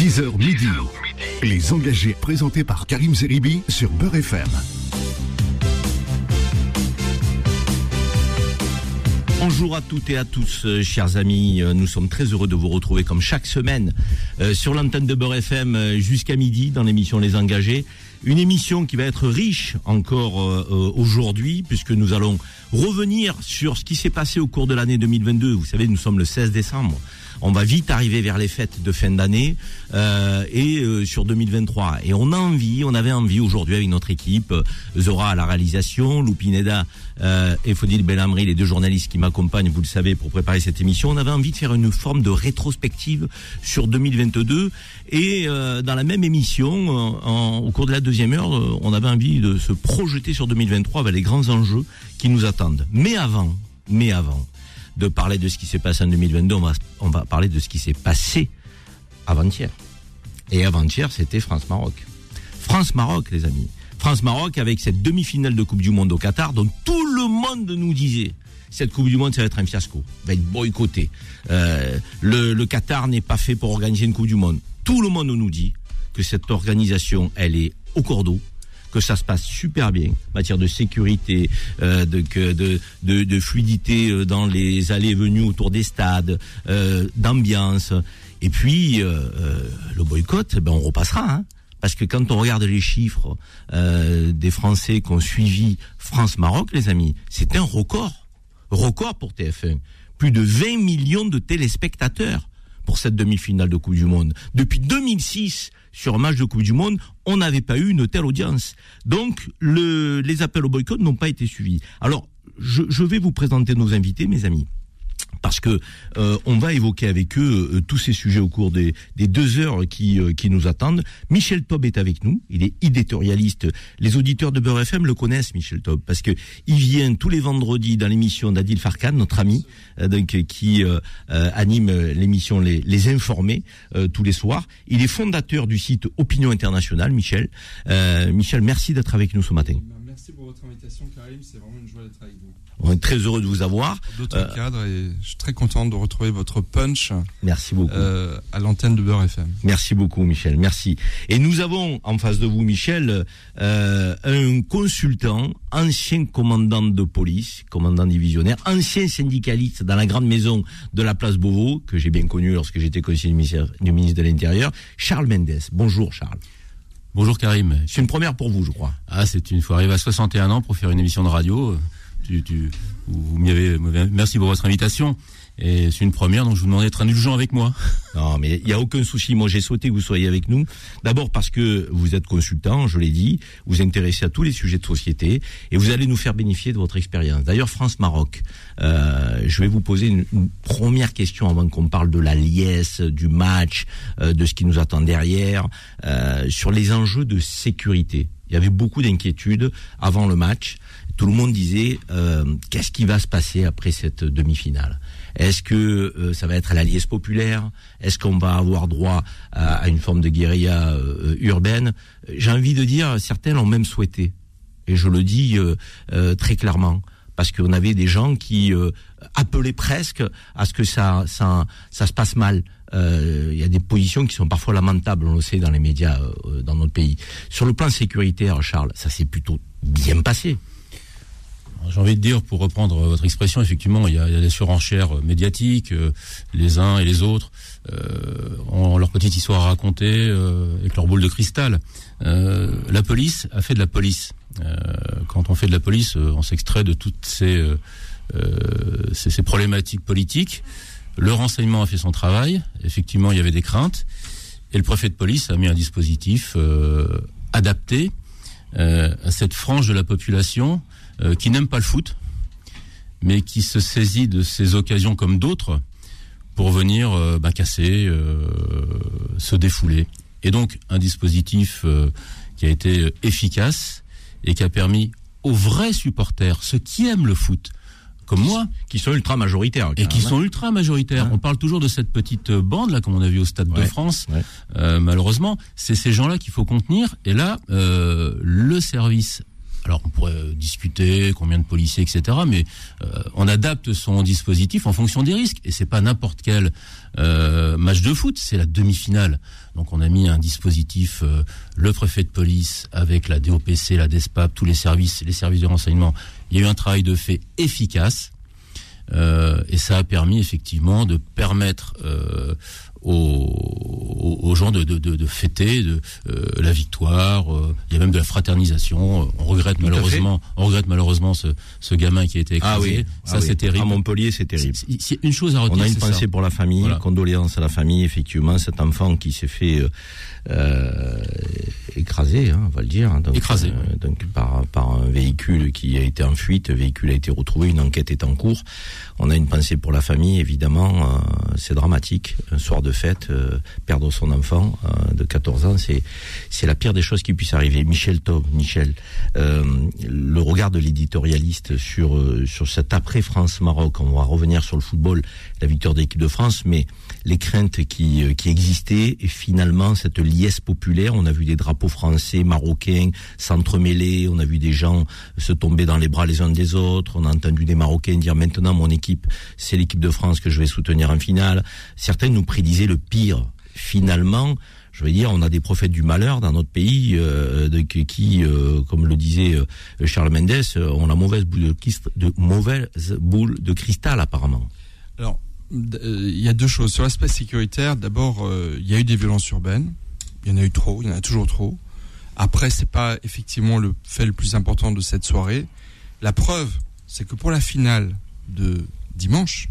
10h midi. Les engagés présentés par Karim Zeribi sur Beurre FM. Bonjour à toutes et à tous, euh, chers amis. Euh, Nous sommes très heureux de vous retrouver comme chaque semaine euh, sur l'antenne de Beurre FM jusqu'à midi dans l'émission Les Engagés. Une émission qui va être riche encore aujourd'hui puisque nous allons revenir sur ce qui s'est passé au cours de l'année 2022. Vous savez, nous sommes le 16 décembre. On va vite arriver vers les fêtes de fin d'année euh, et euh, sur 2023. Et on a envie, on avait envie aujourd'hui avec notre équipe, euh, Zora à la réalisation, Lupineda euh, et Fodil Belhamri, les deux journalistes qui m'accompagnent, vous le savez, pour préparer cette émission. On avait envie de faire une forme de rétrospective sur 2022 et dans la même émission, au cours de la deuxième heure, on avait envie de se projeter sur 2023 avec les grands enjeux qui nous attendent. Mais avant, mais avant de parler de ce qui s'est passé en 2022, on va, parler de ce qui s'est passé avant-hier. Et avant-hier, c'était France-Maroc. France-Maroc, les amis. France-Maroc avec cette demi-finale de Coupe du Monde au Qatar, dont tout le monde nous disait cette Coupe du Monde, ça va être un fiasco, va être boycotté. Euh, le, le Qatar n'est pas fait pour organiser une Coupe du Monde. Tout le monde nous dit que cette organisation, elle est au cordeau, que ça se passe super bien, en matière de sécurité, euh, de, fluidité euh, dans les allées venues autour des stades, euh, d'ambiance. Et puis, le boycott, ben, on repassera. Hein parce que quand on regarde les chiffres des Français qui ont suivi France-Maroc, les amis, c'est un record. Record pour TF1. Plus de 20 millions de téléspectateurs pour cette demi-finale de Coupe du Monde. Depuis 2006, sur un match de Coupe du Monde, on n'avait pas eu une telle audience. Donc, le, les appels au boycott n'ont pas été suivis. Alors, je vais vous présenter nos invités, mes amis parce que euh, on va évoquer avec eux euh, tous ces sujets au cours des, des deux heures qui, euh, qui nous attendent. Michel Taub est avec nous, il est éditorialiste. Les auditeurs de Beurre FM le connaissent, Michel Taub, parce que il vient tous les vendredis dans l'émission d'Adil Farkan, notre ami, euh, donc qui euh, euh, anime l'émission Les, les Informés tous les soirs. Il est fondateur du site Opinion Internationale, Michel. Michel, merci d'être avec nous ce matin. Merci pour votre invitation, Karim. C'est vraiment une joie d'être avec vous. On est très heureux de vous avoir. D'autres Euh, cadres et je suis très content de retrouver votre punch Merci beaucoup. euh, à l'antenne de Beurre FM. Merci beaucoup, Michel. Merci. Et nous avons en face de vous, Michel, euh, un consultant, ancien commandant de police, commandant divisionnaire, ancien syndicaliste dans la grande maison de la place Beauvau, que j'ai bien connu lorsque j'étais conseiller du ministre de l'Intérieur, Charles Mendes. Bonjour, Charles. Bonjour Karim. C'est une première pour vous, je crois. Ah, c'est une fois arrivé à 61 ans pour faire une émission de radio. Merci pour votre invitation. C'est une première, donc je vous demande d'être indulgent avec moi. Non, mais il n'y a aucun souci. Moi, j'ai souhaité que vous soyez avec nous. D'abord parce que vous êtes consultant, je l'ai dit, vous intéressez à tous les sujets de société et vous allez nous faire bénéficier de votre expérience. D'ailleurs, France-Maroc, euh, je vais vous poser une, une première question avant qu'on parle de la liesse, du match, euh, de ce qui nous attend derrière, euh, sur les enjeux de sécurité. Il y avait beaucoup d'inquiétudes avant le match. Tout le monde disait euh, qu'est-ce qui va se passer après cette demi-finale? Est-ce que euh, ça va être la liesse populaire? Est-ce qu'on va avoir droit à, à une forme de guérilla euh, urbaine? J'ai envie de dire, certains l'ont même souhaité, et je le dis très clairement, parce qu'on avait des gens qui appelaient presque à ce que ça, ça, se passe mal. Il y a des positions qui sont parfois lamentables, on le sait dans les médias dans notre pays. Sur le plan sécuritaire, Charles, ça s'est plutôt bien passé. J'ai envie de dire, pour reprendre votre expression, effectivement, il y a, des surenchères médiatiques, euh, les uns et les autres euh, ont leur petite histoire à raconter euh, avec leur boule de cristal. Euh, la police a fait de la police. Euh, quand on fait de la police, euh, on s'extrait de toutes ces, ces, ces problématiques politiques. Le renseignement a fait son travail. Effectivement, il y avait des craintes. Et le préfet de police a mis un dispositif adapté euh, à cette frange de la population euh, qui n'aime pas le foot, mais qui se saisit de ces occasions comme d'autres pour venir euh, bah, casser, euh, se défouler. Et donc un dispositif qui a été efficace et qui a permis aux vrais supporters, ceux qui aiment le foot, comme moi, Qui sont ultra majoritaires. et qui sont ultra majoritaires. Ouais. On parle toujours de cette petite bande là, comme on a vu au Stade de. France. Ouais. Euh, malheureusement, c'est ces gens-là qu'il faut contenir. Et là, euh, le service alors on pourrait discuter combien de policiers, etc. Mais euh, on adapte son dispositif en fonction des risques. Et c'est pas n'importe quel euh, match de foot, c'est la demi-finale. Donc on a mis un dispositif, euh, le préfet de police avec la DOPC, la DESPAP, tous les services, les services de renseignement. Il y a eu un travail de fait efficace. et ça a permis effectivement de permettre aux, aux, gens de, de, de, fêter de, euh, la victoire. Euh, il y a même de la fraternisation. On regrette malheureusement, on regrette malheureusement ce, ce gamin qui a été écrasé. Ah oui, ça ah c'est terrible. À Montpellier, c'est terrible. C'est une chose à retenir. On a une pensée pour la famille, condoléances à la famille. Effectivement, cet enfant qui s'est fait euh, euh, écrasé, hein, on va le dire. Hein, donc, écrasé. Euh, donc par, par un véhicule qui a été en fuite. Le véhicule a été retrouvé. Une enquête est en cours. On a une pensée pour la famille, évidemment. c'est dramatique. Un soir de fait, euh, perdre son enfant euh, de 14 ans, c'est c'est la pire des choses qui puisse arriver. Michel Taub, Michel, euh, le regard de l'éditorialiste sur sur cet après France Maroc, on va revenir sur le football, la victoire de l'équipe de France, mais les craintes qui qui existaient et finalement cette liesse populaire, on a vu des drapeaux français, marocains s'entremêler, on a vu des gens se tomber dans les bras les uns des autres, on a entendu des Marocains dire maintenant mon équipe, c'est l'équipe de France que je vais soutenir en finale. Certains nous prédisaient le pire. Finalement, je veux dire, on a des prophètes du malheur dans notre pays euh, de, qui, euh, comme le disait euh, Charles Mendes, ont la mauvaise boule de, mauvaise boule de cristal apparemment. Alors, il y a deux choses sur l'aspect sécuritaire. D'abord, il y a eu des violences urbaines. Il y en a eu trop. Il y en a toujours trop. Après, c'est pas effectivement le fait le plus important de cette soirée. La preuve, c'est que pour la finale de dimanche,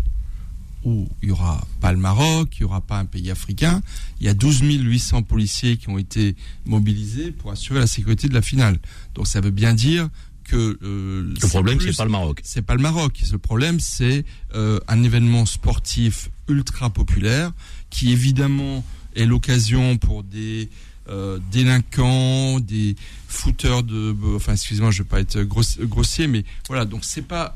où il n'y aura pas le Maroc, il n'y aura pas un pays africain. Il y a 12 800 policiers qui ont été mobilisés pour assurer la sécurité de la finale. Donc ça veut bien dire que euh, le problème c'est pas le Maroc. C'est pas le Maroc. Le problème c'est euh, un événement sportif ultra populaire qui évidemment est l'occasion pour des euh, délinquants, des footeurs de, enfin excusez-moi, je vais pas être grossier, mais voilà. Donc c'est pas,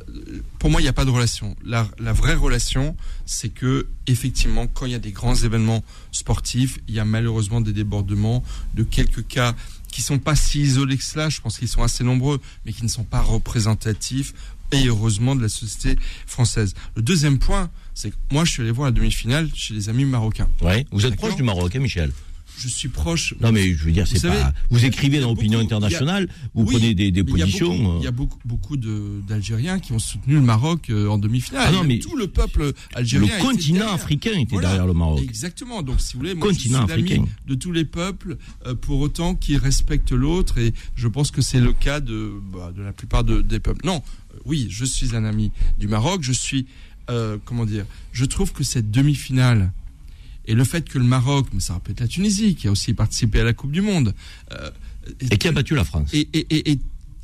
pour moi, il n'y a pas de relation. La, la vraie relation, c'est que effectivement, quand il y a des grands événements sportifs, il y a malheureusement des débordements de quelques cas qui sont pas si isolés que cela. Je pense qu'ils sont assez nombreux, mais qui ne sont pas représentatifs et heureusement de la société française. Le deuxième point, c'est que moi, je suis allé voir la demi-finale chez les amis marocains. Ouais, vous êtes proche du Maroc, hein, Michel? Je suis proche. Non, mais je veux dire, c'est pas. vous écrivez dans l'opinion internationale, vous prenez des, des positions. Il y a beaucoup, beaucoup d'Algériens qui ont soutenu le Maroc euh, en demi-finale. Ah non, mais tout le peuple algérien. Le continent africain était derrière le Maroc. Exactement. Donc, si vous voulez, moi, continent je suis africain. de tous les peuples, euh, pour autant qu'ils respectent l'autre, et je pense que c'est le cas de, bah, de la plupart des peuples. Non, euh, oui, je suis un ami du Maroc. Je suis, comment dire, je trouve que cette demi-finale et le fait que le Maroc, mais ça peut être la Tunisie, qui a aussi participé à la Coupe du Monde. Euh, et qui a battu la France. Et, et, et,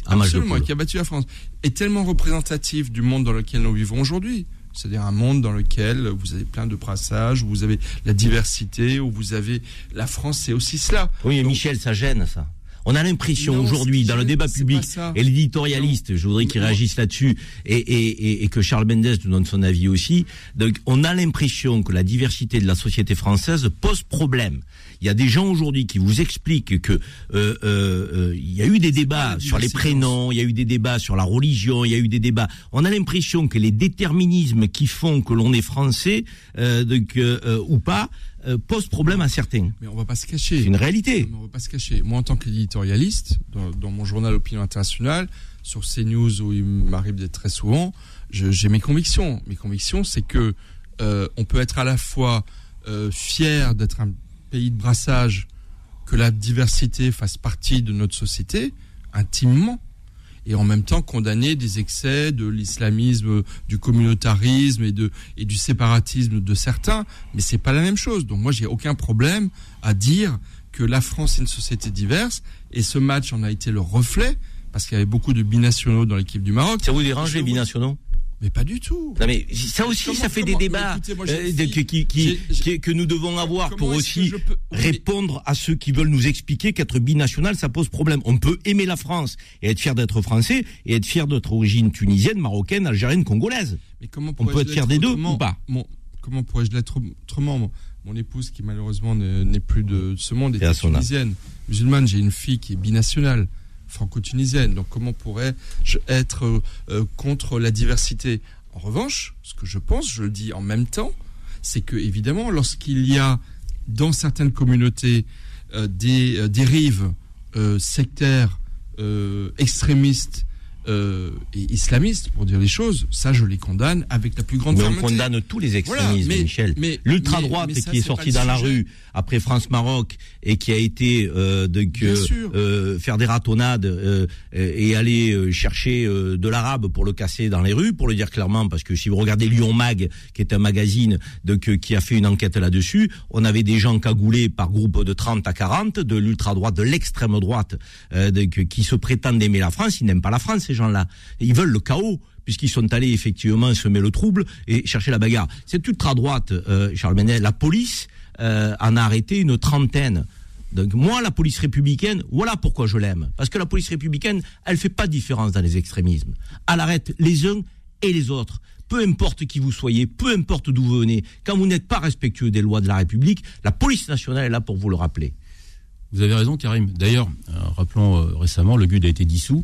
absolument, qui a battu la France. Est tellement représentatif du monde dans lequel nous vivons aujourd'hui. C'est-à-dire un monde dans lequel vous avez plein de brassages, où vous avez la diversité, où vous avez la France, c'est aussi cela. Oui, Michel, ça gêne ça. On a l'impression aujourd'hui, dans le débat public, et l'éditorialiste, je voudrais qu'il réagisse là-dessus, et, et, et, que Charles Mendes nous donne son avis aussi. Donc, on a l'impression que la diversité de la société française pose problème. Il y a des gens aujourd'hui qui vous expliquent que euh, euh, euh il y a eu des débats sur les prénoms, il y a eu des débats sur la religion, il y a eu des débats. On a l'impression que les déterminismes qui font que l'on est français euh, donc, euh, ou pas euh, pose problème à certains. Mais on va pas se cacher. C'est une réalité. on va pas se cacher. Moi, en tant qu'éditorialiste, dans, mon journal Opinion Internationale, sur CNews où il m'arrive d'être très souvent, j'ai mes convictions. Mes convictions, c'est que euh, on peut être à la fois euh, fier d'être un pays de brassage, que la diversité fasse partie de notre société intimement, et en même temps condamner des excès de l'islamisme, du communautarisme et, de, et du séparatisme de certains. Mais c'est pas la même chose. Donc moi, j'ai aucun problème à dire que la France est une société diverse et ce match en a été le reflet parce qu'il y avait beaucoup de binationaux dans l'équipe du Maroc. Ça vous dérange les binationaux? Mais pas du tout. Non mais ça aussi, ça fait des débats euh, qui, qui, que nous devons avoir pour aussi répondre à ceux qui veulent nous expliquer qu'être binational, ça pose problème. On peut aimer la France et être fier d'être français et être fier d'être origine tunisienne, marocaine, algérienne, congolaise. Mais comment on peut être fier des deux ou pas Comment pourrais-je l'être autrement mon, épouse, qui malheureusement n'est plus de ce monde, est tunisienne, musulmane. J'ai une fille qui est binationale. Franco-tunisienne. Donc comment pourrais-je être contre la diversité? En revanche, ce que je pense, je le dis en même temps, c'est que évidemment, lorsqu'il y a dans certaines communautés des dérives sectaires, extrémistes, euh, et islamistes, pour dire les choses, ça je les condamne avec la plus grande mais fermeté. on condamne tous les extrémismes, Michel. L'ultra droite qui est sortie dans la rue après France Maroc et qui a été euh, donc euh, faire des ratonnades et aller chercher de l'arabe pour le casser dans les rues, pour le dire clairement, parce que si vous regardez Lyon Mag, qui est un magazine donc qui a fait une enquête là-dessus, on avait des gens cagoulés par groupe de 30 à 40 de l'ultra droite, de l'extrême droite, qui se prétendent aimer la France, ils n'aiment pas la France ces gens-là. Ils veulent le chaos puisqu'ils sont allés effectivement semer le trouble et chercher la bagarre. Cette ultra-droite, euh, Charles Menet, la police euh, en a arrêté une trentaine. Donc moi, la police républicaine, voilà pourquoi je l'aime. Parce que la police républicaine, elle fait pas de différence dans les extrémismes. Elle arrête les uns et les autres. Peu importe qui vous soyez, peu importe d'où vous venez, quand vous n'êtes pas respectueux des lois de la République, la police nationale est là pour vous le rappeler. Vous avez raison, Karim. D'ailleurs, euh, rappelons récemment, le GUD a été dissous.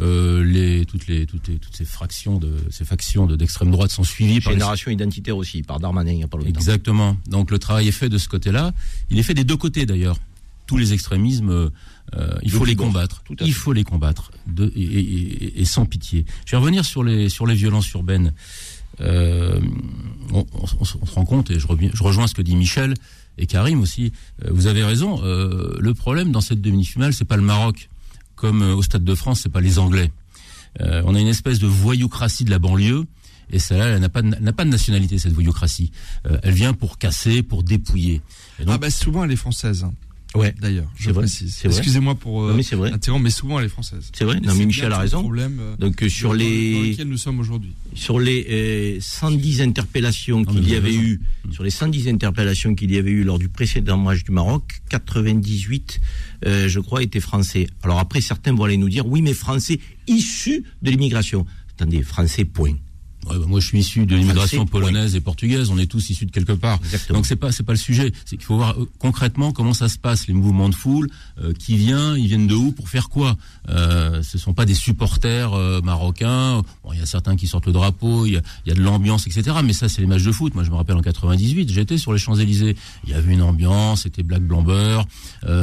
Euh, les, toutes, les, toutes, les, toutes ces fractions de ces factions d'extrême droite sont suivies par génération identitaire aussi par Darmanin il n'y a pas longtemps. Exactement. Donc le travail est fait de ce côté-là. Il est fait des deux côtés d'ailleurs. Tous les extrémismes, euh, il faut les combattre. Il faut les combattre de, et, et, et, sans pitié. Je vais revenir sur les sur les violences urbaines. Euh, on, on, se rend compte et je, reviens, je rejoins ce que dit Michel et Karim aussi. Euh, vous avez raison. Euh, le problème dans cette demi-finale, c'est pas le Maroc comme euh, au Stade de France, c'est pas les Anglais. Euh, on a une espèce de voyoucratie de la banlieue. Et celle-là, elle n'a pas, n'a pas de nationalité, cette voyoucratie. Euh, elle vient pour casser, pour dépouiller. ah bah souvent, elle est française. Ouais, d'ailleurs, je précise. Excusez-moi pour euh, mais c'est vrai. mais souvent elle est française. C'est vrai. Non, mais Michel a raison. Problème, Donc sur les dans nous sommes aujourd'hui. Sur les 110 interpellations qu'il y avait eu, sur les 110 interpellations qu'il y avait eu lors du précédent match du Maroc, 98 euh, je crois, étaient français. Alors après, certains vont aller nous dire, oui, mais français issus de l'immigration. Attendez, français, point. Ouais, bah moi, je suis issu de l'immigration polonaise et portugaise. On est tous issus de quelque part. Exactement. Donc c'est pas c'est pas le sujet. C'est qu'il faut voir euh, concrètement comment ça se passe les mouvements de foule. Euh, qui vient Ils viennent de où Pour faire quoi? Euh, Ce sont pas des supporters euh, marocains. Bon, il y a certains qui sortent le drapeau. Il y a, y a de l'ambiance, etc. Mais ça, c'est les matchs de foot. Moi, je me rappelle en 98, j'étais sur les Champs Élysées. Il y avait une ambiance. C'était Black Blamber.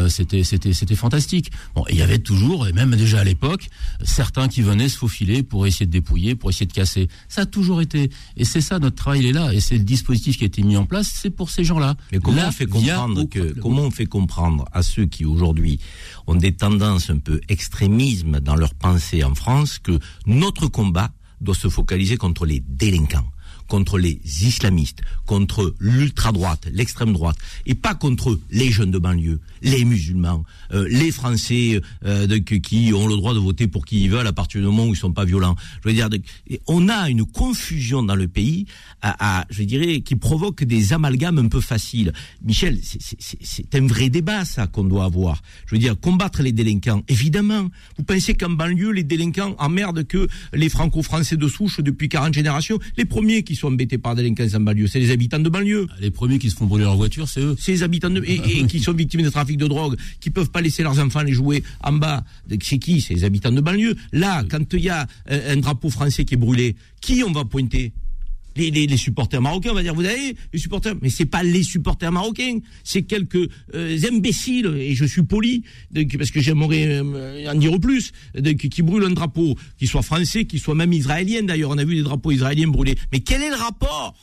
c'était c'était c'était fantastique. Bon, il y avait toujours et même déjà à l'époque certains qui venaient se faufiler pour essayer de dépouiller, pour essayer de casser. Ça toujours été. Et c'est ça, notre travail, il est là. Et c'est le dispositif qui a été mis en place, c'est pour ces gens-là. Mais comment on fait comprendre que, comment on fait comprendre à ceux qui aujourd'hui ont des tendances un peu extrémisme dans leur pensée en France que notre combat doit se focaliser contre les délinquants? Contre les islamistes, contre l'ultra-droite, l'extrême droite, et pas contre les jeunes de banlieue, les musulmans, euh, les Français euh, qui ont le droit de voter pour qui ils veulent à partir du moment où ils sont pas violents. Je veux dire, on a une confusion dans le pays, à, je dirais, qui provoque des amalgames un peu faciles. Michel, c'est un vrai débat ça qu'on doit avoir. Je veux dire, combattre les délinquants, évidemment. Vous pensez qu'en banlieue, les délinquants emmerdent que les franco-français de souche depuis 40 générations, les premiers qui sont embêtés par la délinquance en banlieue, c'est les habitants de banlieue. Ah, les premiers qui se font brûler leur voiture, c'est eux. C'est les habitants de, et, qui sont victimes de trafic de drogue, qui peuvent pas laisser leurs enfants les jouer en bas. C'est qui? C'est les habitants de banlieue. Là, quand il y a un drapeau français qui est brûlé, qui on va pointer? Les, les, les, supporters marocains, on va dire, vous avez les supporters, mais c'est pas les supporters marocains, c'est quelques euh, imbéciles, et je suis poli, parce que j'aimerais euh, en dire plus, qui brûlent un drapeau, qui soit français, qui soit même israélien d'ailleurs, on a vu des drapeaux israéliens brûlés. Mais quel est le rapport?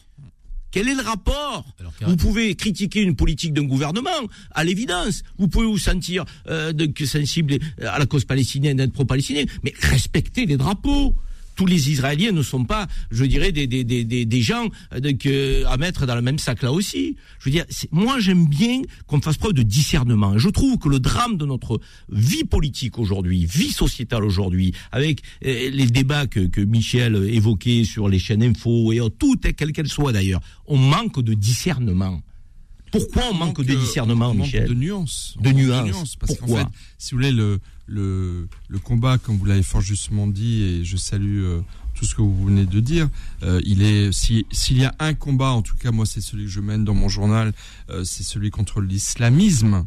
Quel est le rapport? Vous pouvez critiquer une politique d'un gouvernement, à l'évidence. Vous pouvez vous sentir euh, sensible à la cause palestinienne, d'être pro-palestinien, mais respectez les drapeaux tous les Israéliens ne sont pas, je dirais, des, des, des, des gens euh, que, à mettre dans le même sac là aussi. Je veux dire, moi j'aime bien qu'on fasse preuve de discernement. Je trouve que le drame de notre vie politique aujourd'hui, vie sociétale aujourd'hui, avec euh, les débats que, que Michel évoquait sur les chaînes info et tout, quelle qu'elle soit d'ailleurs, on manque de discernement. Pourquoi on, manque, de discernement, Michel? De nuances. De nuances. Parce qu'en fait, si vous voulez, le, le, le combat, comme vous l'avez fort justement dit, et je salue euh, tout ce que vous venez de dire, euh, il est s'il y a un combat, en tout cas moi c'est celui que je mène dans mon journal, euh, c'est celui contre l'islamisme,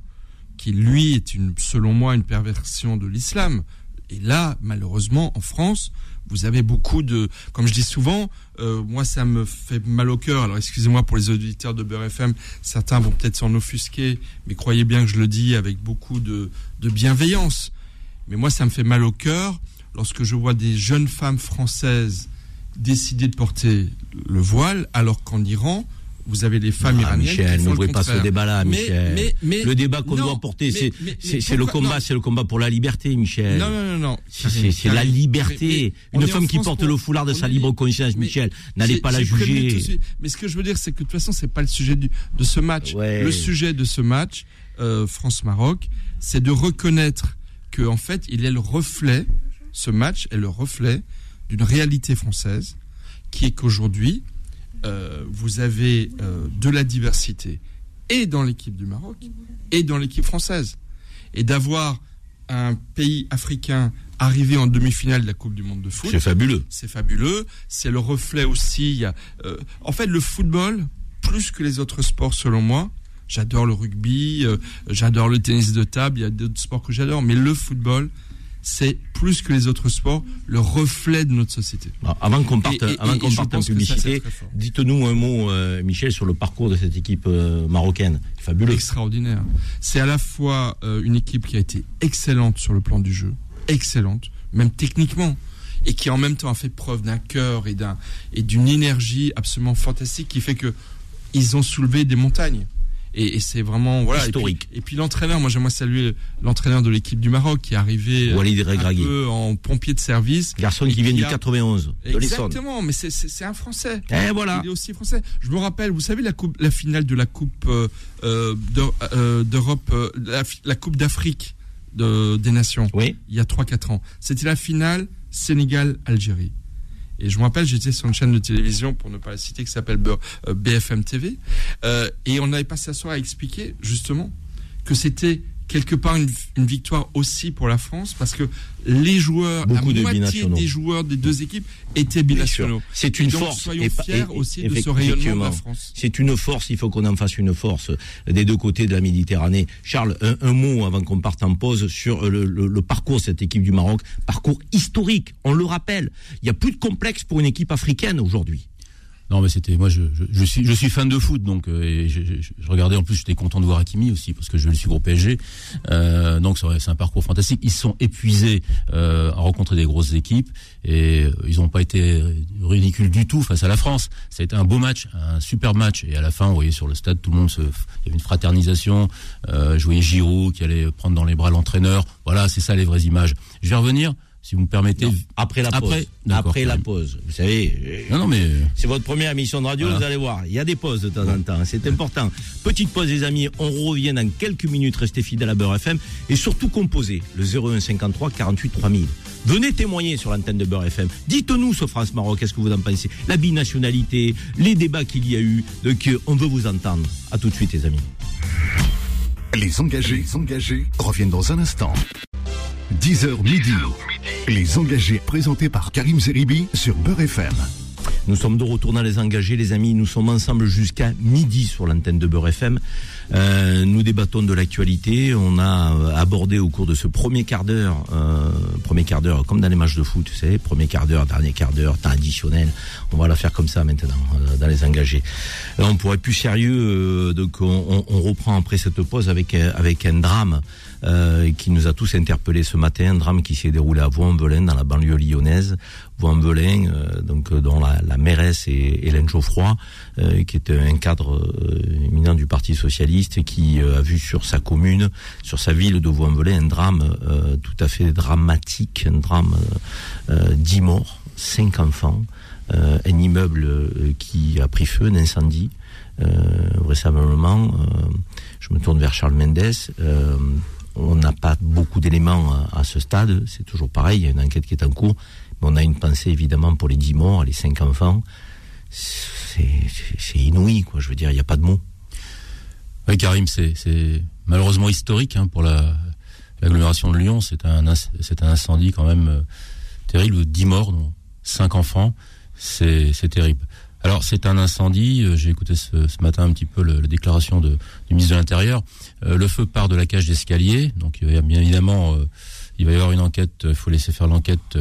qui lui est une, selon moi, une perversion de l'islam. Et là, malheureusement, en France, vous avez beaucoup de, comme je dis souvent, euh, moi ça me fait mal au cœur. Alors excusez-moi pour les auditeurs de Beurre FM, certains vont peut-être s'en offusquer, mais croyez bien que je le dis avec beaucoup de, de bienveillance. Mais moi ça me fait mal au cœur lorsque je vois des jeunes femmes françaises décider de porter le voile, alors qu'en Iran, vous avez les femmes Ah, iraniennes Michel, n'ouvrez pas ce débat-là, Michel. mais- mais- le débat qu'on doit porter, c'est le combat, c'est le combat pour la liberté, Michel. Non, non, non, non. C'est- la liberté. Une femme qui porte pour- le foulard de sa est- libre conscience, Michel, n'allez pas la juger. Mais ce que je veux dire, c'est que de toute façon, c'est pas le sujet du- de ce match. Ouais. Le sujet de ce match, euh, France-Maroc, c'est de reconnaître que en fait, il est le reflet. Ce match est le reflet d'une réalité française, qui est qu'aujourd'hui, euh, vous avez euh, de la diversité et dans l'équipe du Maroc et dans l'équipe française. Et d'avoir un pays africain arrivé en demi-finale de la Coupe du Monde de foot, C'est fabuleux. c'est fabuleux. C'est le reflet aussi. il y a, euh, en fait, le football, plus que les autres sports, selon moi, j'adore le rugby, euh, j'adore le tennis de table, il y a d'autres sports que j'adore, mais le football, c'est plus que les autres sports le reflet de notre société. Avant qu'on parte, Et- et- avant qu'on parte en publicité, dites-nous un mot, euh, Michel, sur le parcours de cette équipe euh, marocaine. Fabuleux. extraordinaire. C'est à la fois euh, une équipe qui a été excellente sur le plan du jeu, excellente, même techniquement, et qui en même temps a fait preuve d'un cœur et d'un et d'une énergie absolument fantastique qui fait que ils ont soulevé des montagnes. Et, et c'est vraiment voilà. Historique. Et puis, l'entraîneur, moi j'aimerais saluer l'entraîneur de l'équipe du Maroc qui est arrivé euh, Walid un Regragui. peu en pompier de service. Garçon qui vient qui du a- 91, de. Exactement, mais c'est- un Français. Et voilà. Il est aussi français. Je me rappelle, vous savez la coupe, la finale de la coupe euh, euh, d'Eu- euh, d'Europe, la, coupe d'Afrique de, des nations, Oui. il y a 3-4 ans. C'était la finale Sénégal-Algérie. Et je me rappelle, j'étais sur une chaîne de télévision, pour ne pas la citer, qui s'appelle B- euh, BFM TV. Euh, et on avait passé la soirée à expliquer, justement, que c'était quelque part une, une victoire aussi pour la France, parce que les joueurs, Beaucoup la moitié des joueurs des deux équipes étaient binationaux. C'est une donc, force. soyons Et fiers et- aussi de ce rayonnement de la France. C'est une force, il faut qu'on en fasse une force des deux côtés de la Méditerranée. Charles, un, un mot avant qu'on parte en pause sur le, le- le parcours de cette équipe du Maroc, parcours historique, on le rappelle. Il n'y a plus de complexe pour une équipe africaine aujourd'hui. Non, mais c'était moi, je, je, je suis je suis fan de foot, donc euh, et je, je- regardais en plus, j'étais content de voir Hakimi aussi parce que je le suis au PSG. Euh, donc c'est un parcours fantastique. Ils sont épuisés euh, à rencontrer des grosses équipes et euh, ils n'ont pas été ridicules du tout face à la France. Ça a été un beau match, un super match. Et à la fin, vous voyez sur le stade, tout le monde se, il y avait une fraternisation. Euh, je voyais Giroud qui allait prendre dans les bras l'entraîneur. Voilà, c'est ça les vraies images. Je vais revenir, si vous me permettez. Non, après la pause. Après, la pause. Vous savez, euh, Non, non, mais c'est votre première émission de radio, Voilà. vous allez voir. Il y a des pauses de temps en temps, c'est important. Petite pause, les amis. On revient dans quelques minutes. Restez fidèles à Beurre FM et surtout composez le 01 53 48 3000. Venez témoigner sur l'antenne de Beurre FM. Dites-nous sur France Maroc, qu'est-ce que vous en pensez? La binationalité, les débats qu'il y a eu. Donc, euh, on veut vous entendre. À tout de suite, les amis. Les engagés, les engagés reviennent dans un instant. 10h midi. Les engagés présentés par Karim Zeribi sur Beurre FM. Nous sommes de retour dans les engagés, les amis. Nous sommes ensemble jusqu'à midi sur l'antenne de Beurre FM. Euh, nous débattons de l'actualité. On a euh, abordé au cours de ce premier quart d'heure, euh, premier quart d'heure, comme dans les matchs de foot, tu sais, premier quart d'heure, dernier quart d'heure, temps additionnel. On va la faire comme ça maintenant dans les engagés. On pourrait être plus sérieux, donc on, reprend après cette pause avec avec un drame euh, qui nous a tous interpellés ce matin, un drame qui s'est déroulé à Vaux-en-Velin, dans la banlieue lyonnaise. Vaux-en-Velin, euh, donc euh, dont la, mairesse est Hélène Geoffroy, euh, qui est un cadre euh, éminent du Parti socialiste, qui euh, a vu sur sa commune, sur sa ville de Vaux-en-Velin, un drame tout à fait dramatique, un drame dix morts, cinq enfants, un immeuble qui a pris feu, un incendie. Euh, vraisemblablement, euh, je me tourne vers Charles Mendes. euh, on n'a pas beaucoup d'éléments à, ce stade. C'est toujours pareil. Il y a une enquête qui est en cours. Mais on a une pensée évidemment pour les dix morts, les cinq enfants. C'est inouï, quoi. Je veux dire, il n'y a pas de mots. Oui, Karim, c'est malheureusement historique hein, pour la l'agglomération de Lyon. C'est un un incendie quand même euh, terrible, 10 morts, dont 5 enfants. C'est terrible. Alors c'est un incendie. euh, J'ai écouté ce, ce matin un petit peu le- la déclaration de, du ministre de l'Intérieur. Euh, le feu part de la cage d'escalier, donc a bien évidemment euh, il va y avoir une enquête. Il faut laisser faire l'enquête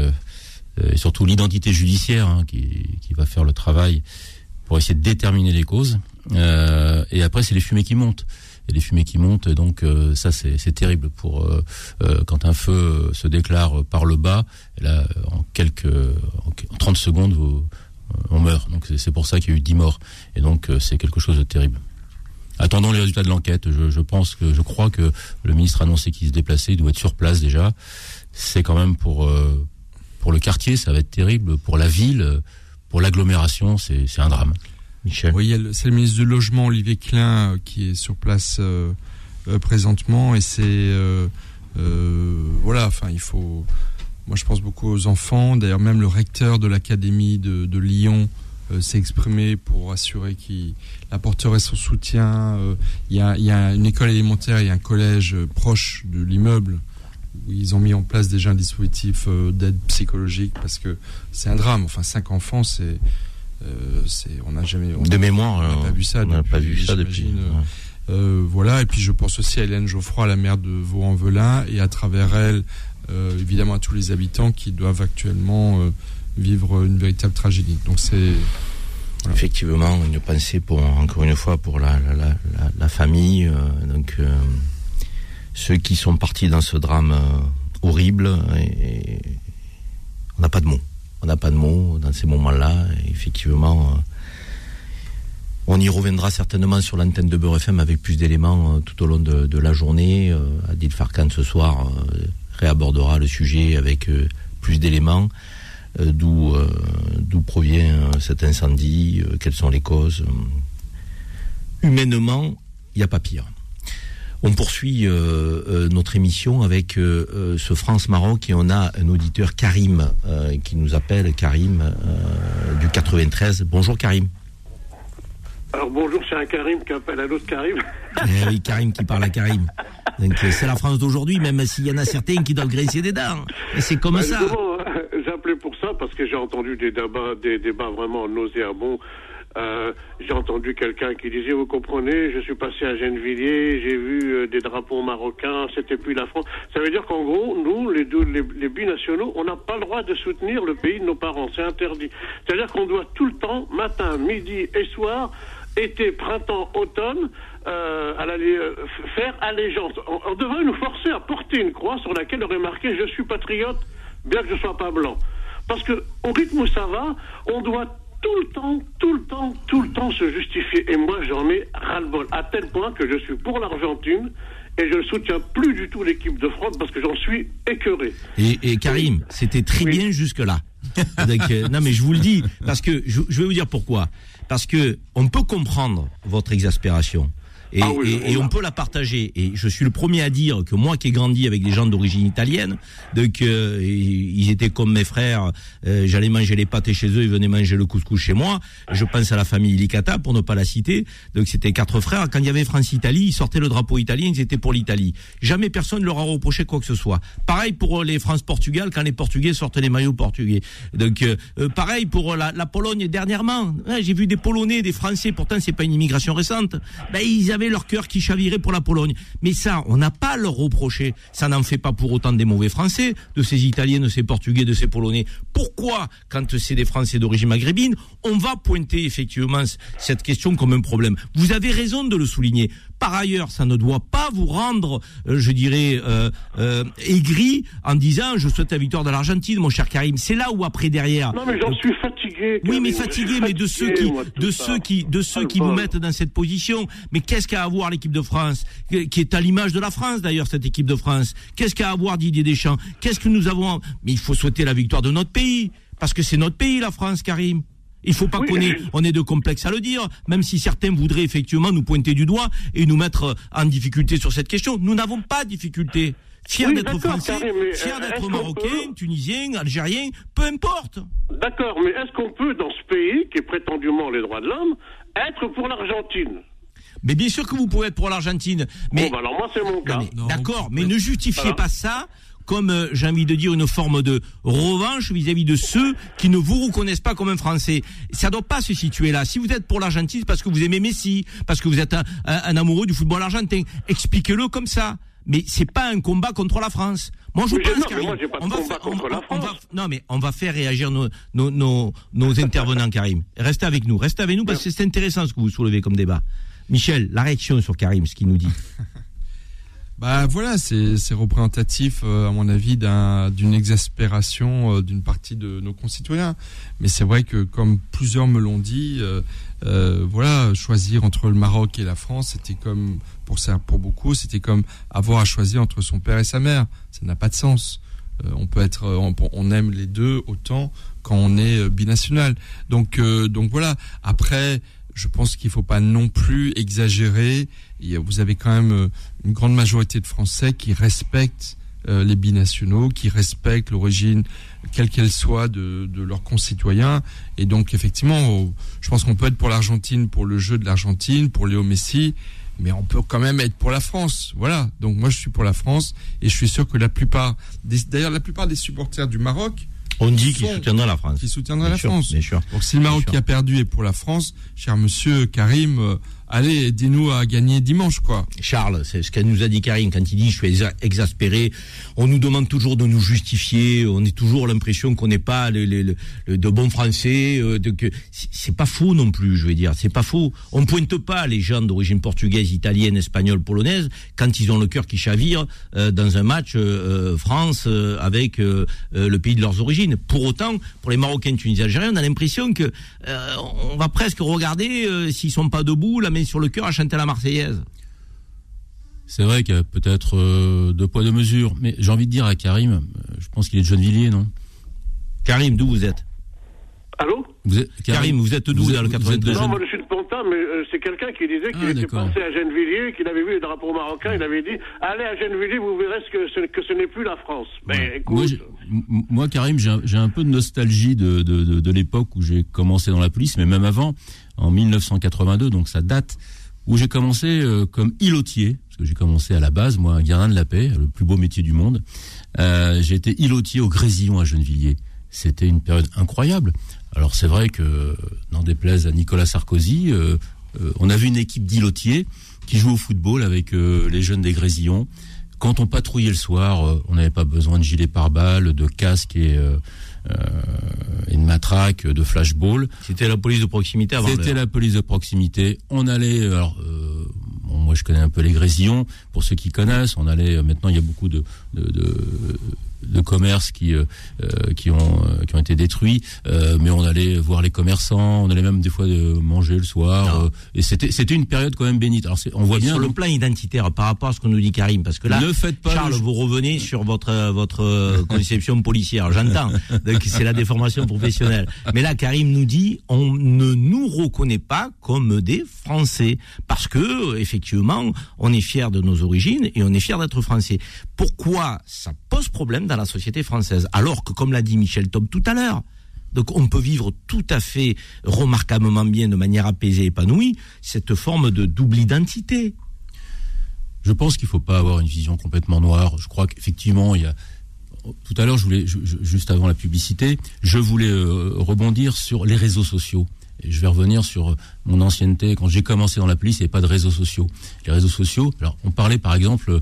et surtout l'identité judiciaire hein, qui, qui va faire le travail pour essayer de déterminer les causes. et après, c'est les fumées qui montent et les fumées qui montent. Donc ça, c'est terrible pour quand un feu se déclare par le bas. Là, en quelques en 30 secondes, vous, on meurt. Donc c'est pour ça qu'il y a eu 10 morts. Et donc c'est quelque chose de terrible. Attendons les résultats de l'enquête. Je, pense que, je crois que le ministre a annoncé qu'il se déplaçait, il doit être sur place déjà. C'est quand même pour euh, pour le quartier, ça va être terrible. Pour la ville, pour l'agglomération, c'est un drame. Michel. Oui, c'est le ministre du logement Olivier Klein euh, qui est sur place euh, présentement et c'est voilà. Enfin, il faut. Moi, je pense beaucoup aux enfants. D'ailleurs, même le recteur de l'académie de, de Lyon euh, s'est exprimé pour assurer qu'il apporterait son soutien. Euh, il y, a, une école élémentaire et un collège euh, proche de l'immeuble où ils ont mis en place déjà un dispositif d'aide psychologique parce que c'est un drame. Enfin, cinq enfants, c'est, on n'a jamais. de mémoire, on n'a pas vu ça. On n'a pas vu ça depuis. voilà. Et puis je pense aussi à Hélène Geoffroy, la maire de Vaux-en-Velin, et à travers elle, évidemment à tous les habitants qui doivent actuellement vivre une véritable tragédie. Donc c'est effectivement une pensée pour encore une fois pour la, la, famille, euh, donc euh, ceux qui sont partis dans ce drame euh, horrible. On n'a pas de mots. On n'a pas de mots dans ces moments-là. Effectivement. On y reviendra certainement sur l'antenne de Beurre FM avec plus d'éléments tout au long de, la journée. Adil Farkan ce soir réabordera le sujet avec plus d'éléments. Euh, d'où euh, d'où provient euh, cet incendie, quelles sont les causes. Humainement, il n'y a pas pire. On poursuit notre émission avec ce France-Maroc et on a un auditeur Karim qui nous appelle, Karim du 93. Bonjour Karim. Alors bonjour, c'est un Karim qui appelle un autre Karim. Eh oui, Karim qui parle à Karim. c'est la France d'aujourd'hui, même s'il y en a certains qui doivent graisser des dents. Et c'est comme bah, ça pour ça parce que j'ai entendu des débats, des débats vraiment nauséabonds. Euh, j'ai entendu quelqu'un qui disait, vous comprenez, je suis passé à Gennevilliers, j'ai vu euh, des drapeaux marocains, c'était plus la France. Ça veut dire qu'en gros, nous, les, deux, les, les binationaux, on n'a pas le droit de soutenir le pays de nos parents. C'est interdit. C'est-à-dire qu'on doit tout le temps, matin, midi et soir, été, printemps, automne, euh, à euh, faire allégeance. On, on, devrait nous forcer à porter une croix sur laquelle aurait marqué Je suis patriote, bien que je ne sois pas blanc. Parce que au rythme où ça va, on doit tout le temps, tout le temps, tout le temps se justifier. Et moi, j'en ai ras-le-bol, à tel point que je suis pour l'Argentine et je ne soutiens plus du tout l'équipe de France parce que j'en suis écœuré. Et, Karim, c'était très bien jusque-là. Euh, non, mais je vous le dis, parce que je, je vais vous dire pourquoi. Parce que on peut comprendre votre exaspération. Et, ah et, on peut la partager. Et je suis le premier à dire que moi qui ai grandi avec des gens d'origine italienne, donc euh, ils étaient comme mes frères, euh, j'allais manger les pâtes chez eux, ils venaient manger le couscous chez moi. Je pense à la famille Licata, pour ne pas la citer. Donc c'était quatre frères. Quand il y avait France-Italie, ils sortaient le drapeau italien, ils étaient pour l'Italie. Jamais personne ne leur a reproché quoi que ce soit. Pareil pour les France-Portugal, quand les Portugais sortaient les maillots portugais. Donc euh, pareil pour la, la Pologne dernièrement. J'ai vu des Polonais, des Français, pourtant c'est pas une immigration récente. Ben, ils leur cœur qui chavirait pour la Pologne. Mais ça, on n'a pas à leur reprocher. Ça n'en fait pas pour autant des mauvais Français, de ces Italiens, de ces Portugais, de ces Polonais. Pourquoi, quand c'est des Français d'origine maghrébine, on va pointer effectivement cette question comme un problème? Vous avez raison de le souligner. Par ailleurs, ça ne doit pas vous rendre, euh, je dirais, euh, euh, aigri en disant je souhaite la victoire de l'Argentine, mon cher Karim. C'est là où après derrière. Non mais j'en suis fatigué. Oui, mais fatigué, mais de ceux qui, de ceux qui, de ceux qui vous mettent dans cette position. Mais qu'est-ce qu'a à voir l'équipe de France, qui est à l'image de la France d'ailleurs cette équipe de France? Qu'est-ce qu'a à voir Didier Deschamps? Qu'est-ce que nous avons Mais il faut souhaiter la victoire de notre pays parce que c'est notre pays la France, Karim. Il faut pas qu'on ait, on ait de complexe à le dire, même si certains voudraient effectivement nous pointer du doigt et nous mettre en difficulté sur cette question. Nous n'avons pas de difficulté. Fier d'être français, fier d'être marocain, tunisien, algérien, peu importe. D'accord, mais est-ce qu'on peut, dans ce pays, qui est prétendument les droits de l'homme, être pour l'Argentine? Mais bien sûr que vous pouvez être pour l'Argentine. Mais bon, bah alors moi c'est mon cas. D'accord, mais ne justifiez pas ça comme euh, j'ai envie de dire une forme de revanche vis-à-vis de ceux qui ne vous reconnaissent pas comme un Français. Ça doit pas se situer là. Si vous êtes pour l'Argentine, parce que vous aimez Messi, parce que vous êtes un, amoureux du football argentin, expliquez-le comme ça. mais c'est pas un combat contre la France. Moi, je Oui, pense Karim, on va faire- on- on non, mais on va faire réagir nos, nos, nos, nos intervenants, Karim. Restez avec nous, restez avec nous parce que c'est intéressant ce que vous soulevez comme débat. Michel, la réaction sur Karim, ce qu'il nous dit. Bah voilà, c'est représentatif, euh, à mon avis, d'un- d'une exaspération euh, d'une partie de nos concitoyens. Mais c'est vrai que, comme plusieurs me l'ont dit, euh, euh, voilà, choisir entre le Maroc et la France, c'était comme pour pour beaucoup, c'était comme avoir à choisir entre son père et sa mère. Ça n'a pas de sens. Euh, on peut être, euh, on, aime les deux autant quand on est binational. Donc, donc voilà. Après, je pense qu'il faut pas non plus exagérer. Vous avez quand même euh, une grande majorité de Français qui respectent euh, les binationaux, qui respectent l'origine, quelle qu'elle soit, de, de leurs concitoyens. Et donc, effectivement, je pense qu'on peut être pour l'Argentine, pour le jeu de l'Argentine, pour Léo Messi, mais on peut quand même être pour la France. Voilà. Donc, moi, je suis pour la France, et je suis sûr que la plupart, d'ailleurs, la plupart des supporters du Maroc, On dit qu'il soutiendra la France. qui soutiendraient Bien la sûr, France. Bien sûr. Donc si le Maroc qui a perdu est pour la France, cher monsieur Karim, euh, allez, aidez-nous à gagner dimanche, quoi. Charles, c'est ce qu'elle nous a dit Karim quand il dit je suis exa- exaspéré. On nous demande toujours de nous justifier. On est toujours l'impression qu'on n'est pas les- de bons Français. euh, c'est pas faux non plus. Je veux dire, c'est pas faux. On pointe pas les gens d'origine portugaise, italienne, espagnole, polonaise quand ils ont le cœur qui chavire euh, dans un match euh, France avec le pays de leurs origines. Pour autant, pour les Marocains, Tunisiens, Algériens, on a l'impression que on va presque regarder s'ils sont pas debout, main sur le cœur, à chanter la Marseillaise. C'est vrai qu'il y a peut-être euh, deux poids deux mesures, mais j'ai envie de dire à Karim, euh, je pense qu'il est de Gennevilliers, non? Karim, d'où vous êtes? Allô vous êtes, Karim, vous êtes d'où vous dans le êtes- vous êtes de 92? Non, moi je suis de Pantin, mais euh, c'est quelqu'un qui disait qu'il Ah, était passé à Gennevilliers, qu'il avait vu le drapeau marocain, il avait dit Allez à Gennevilliers, vous verrez ce que, ce, que ce n'est plus la France. Mais Ouais. écoute. Moi, Karim, j'ai un, j'ai un peu de nostalgie de, de, de, de l'époque où j'ai commencé dans la police, mais même avant, en 1982, donc ça date, où j'ai commencé euh, comme îlotier, parce que j'ai commencé à la base, moi, un gardien de la paix, le plus beau métier du monde. Euh, j'ai été îlotier au Grésillon à Gennevilliers. C'était une période incroyable. Alors c'est vrai que, n'en déplaise à Nicolas Sarkozy, euh, euh, on a vu une équipe d'îlotiers qui joue au football avec euh, les jeunes des Grésillons. Quand on patrouillait le soir, euh, on n'avait pas besoin de gilet pare-balles, de casque et, euh, et de matraque, de flashball. C'était la police de proximité avant C'était la police de proximité. On allait, alors, moi je connais un peu les Grésillons. Pour ceux qui connaissent, on allait. Maintenant, il y a beaucoup de de, de, de commerces qui euh, euh, qui ont euh, qui ont été détruits, euh, mais on allait voir les commerçants. On allait même des fois manger le soir. Euh, et c'était c'était une période quand même bénite. Alors on voit Et bien. sur le plan identitaire, par rapport à ce que nous dit Karim, parce que là, ne faites pas Charles, le- vous revenez sur votre votre conception policière. J'entends, donc c'est la déformation professionnelle. Mais là, Karim nous dit, on ne nous reconnaît pas comme des Français, parce que effectivement, on est fier de nos origines et on est fier d'être français. Pourquoi ça pose problème dans la société française, alors que, comme l'a dit Michel Tom tout à l'heure. Donc on peut vivre tout à fait remarquablement bien, de manière apaisée, épanouie, cette forme de double identité. Je pense qu'il faut pas avoir une vision complètement noire. Je crois qu'effectivement, il y a. Tout à l'heure, je voulais, juste avant la publicité, je voulais euh, rebondir sur les réseaux sociaux. Je vais revenir sur euh, mon ancienneté. Quand j'ai commencé dans la police, il n'y avait pas de réseaux sociaux. Les réseaux sociaux, alors on parlait par exemple,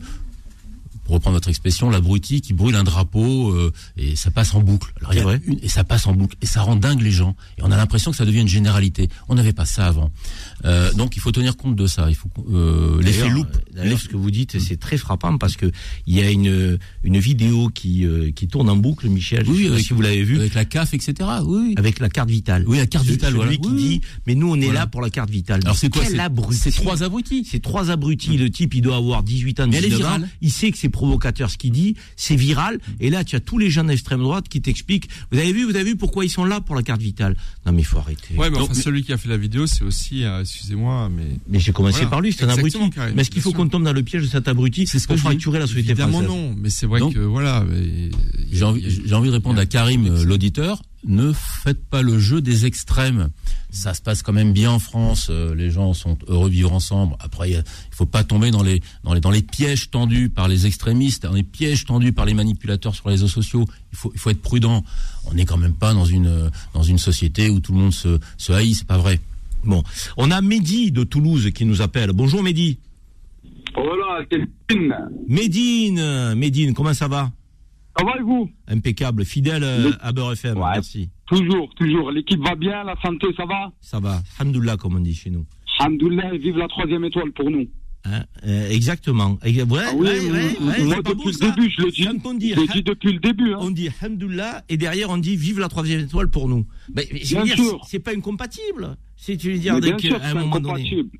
pour reprendre votre expression, l'abruti qui brûle un drapeau euh, et ça passe en boucle. Alors, il y a C'est vrai. une- et ça passe en boucle et ça rend dingue les gens. Et on a l'impression que ça devient une généralité. On n'avait pas ça avant. Euh, donc il faut tenir compte de ça. Il faut euh, l'effet loupe. euh, D'ailleurs, ce que vous dites, c'est très frappant parce que il y a une une vidéo qui euh, qui tourne en boucle, Michel. je sais pas avec- si vous l'avez vu, Avec la CAF, etc. Oui, oui. avec la carte vitale. Oui, la carte Ce- vitale, celui voilà. qui Oui, dit, mais nous on est Voilà. là pour la carte vitale. Alors c'est quoi c'est- abruti C'est trois abrutis. C'est trois abrutis. Le type, il doit avoir 18 ans, Mais elle est 19 ans. Il sait que c'est provocateur ce qu'il dit. C'est viral. Et là, tu as tous les gens d'extrême droite qui t'expliquent. Vous avez vu, vous avez vu pourquoi ils sont là pour la carte vitale? Non, mais il faut arrêter. Ouais, mais Donc, enfin, mais- celui qui a fait la vidéo, c'est aussi, euh, excusez-moi, mais Mais j'ai commencé Voilà. par lui, c'est un abruti. Mais est-ce qu'il faut qu'on tombe dans le piège de cet abruti C'est ce que fracturer la société évidemment française non. Mais c'est vrai Donc- que voilà. J'ai envie, j'ai envie de répondre à Karim, l'auditeur. Ne faites pas le jeu des extrêmes. Ça se passe quand même bien en France. euh, les gens sont heureux de vivre ensemble. Après, il il faut pas tomber dans les, dans les, dans les pièges tendus par les extrémistes, dans les pièges tendus par les manipulateurs sur les réseaux sociaux. Il faut, il faut être prudent. On n'est quand même pas dans une, dans une société où tout le monde se, se haït. C'est pas vrai. Bon, on a Mehdi de Toulouse qui nous appelle. Bonjour Mehdi. Voilà, Médine. Médine, Médine, comment ça va? Ça va et vous? Impeccable, fidèle euh, à Beurre FM, Ouais. merci. Toujours, toujours. L'équipe va bien, la santé, ça va? Ça va, Alhamdoulilah comme on dit chez nous. Alhamdoulilah, vive la troisième étoile pour nous. Hein, euh, exactement. Ouais, Ah oui, ouais, ouais, ouais, moi depuis beau, le ça. début, je le dis. Quand on dit, Je le dis depuis le début. Hein. on dit Alhamdoulilah et derrière on dit vive la troisième étoile pour nous. Ben, c'est pas incompatible. C'est tu veux dire sûr, qu'à c'est un moment donné. incompatible.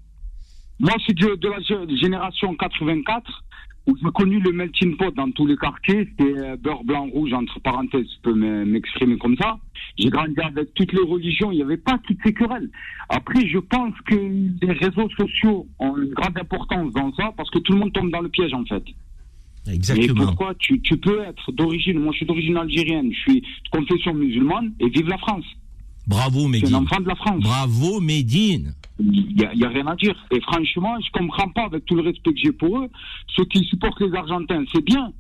Moi, je suis de, de la gé- génération 84, où j'ai connu le melting pot dans tous les quartiers. C'était euh, beurre blanc rouge, entre parenthèses, je peux me- m'exprimer comme ça. J'ai grandi avec toutes les religions, il n'y avait pas toutes ces querelles. Après, je pense que les réseaux sociaux ont une grande importance dans ça, parce que tout le monde tombe dans le piège, en fait. Et Exactement. pourquoi tu, tu peux être d'origine, moi je suis d'origine algérienne, je suis de confession musulmane, et vive la France. Bravo Je suis un Médine. enfant de la France. Bravo Médine. Il n'y a, il y a rien à dire. Et franchement, je comprends pas, avec tout le respect que j'ai pour eux, ceux qui supportent les Argentins, c'est bien.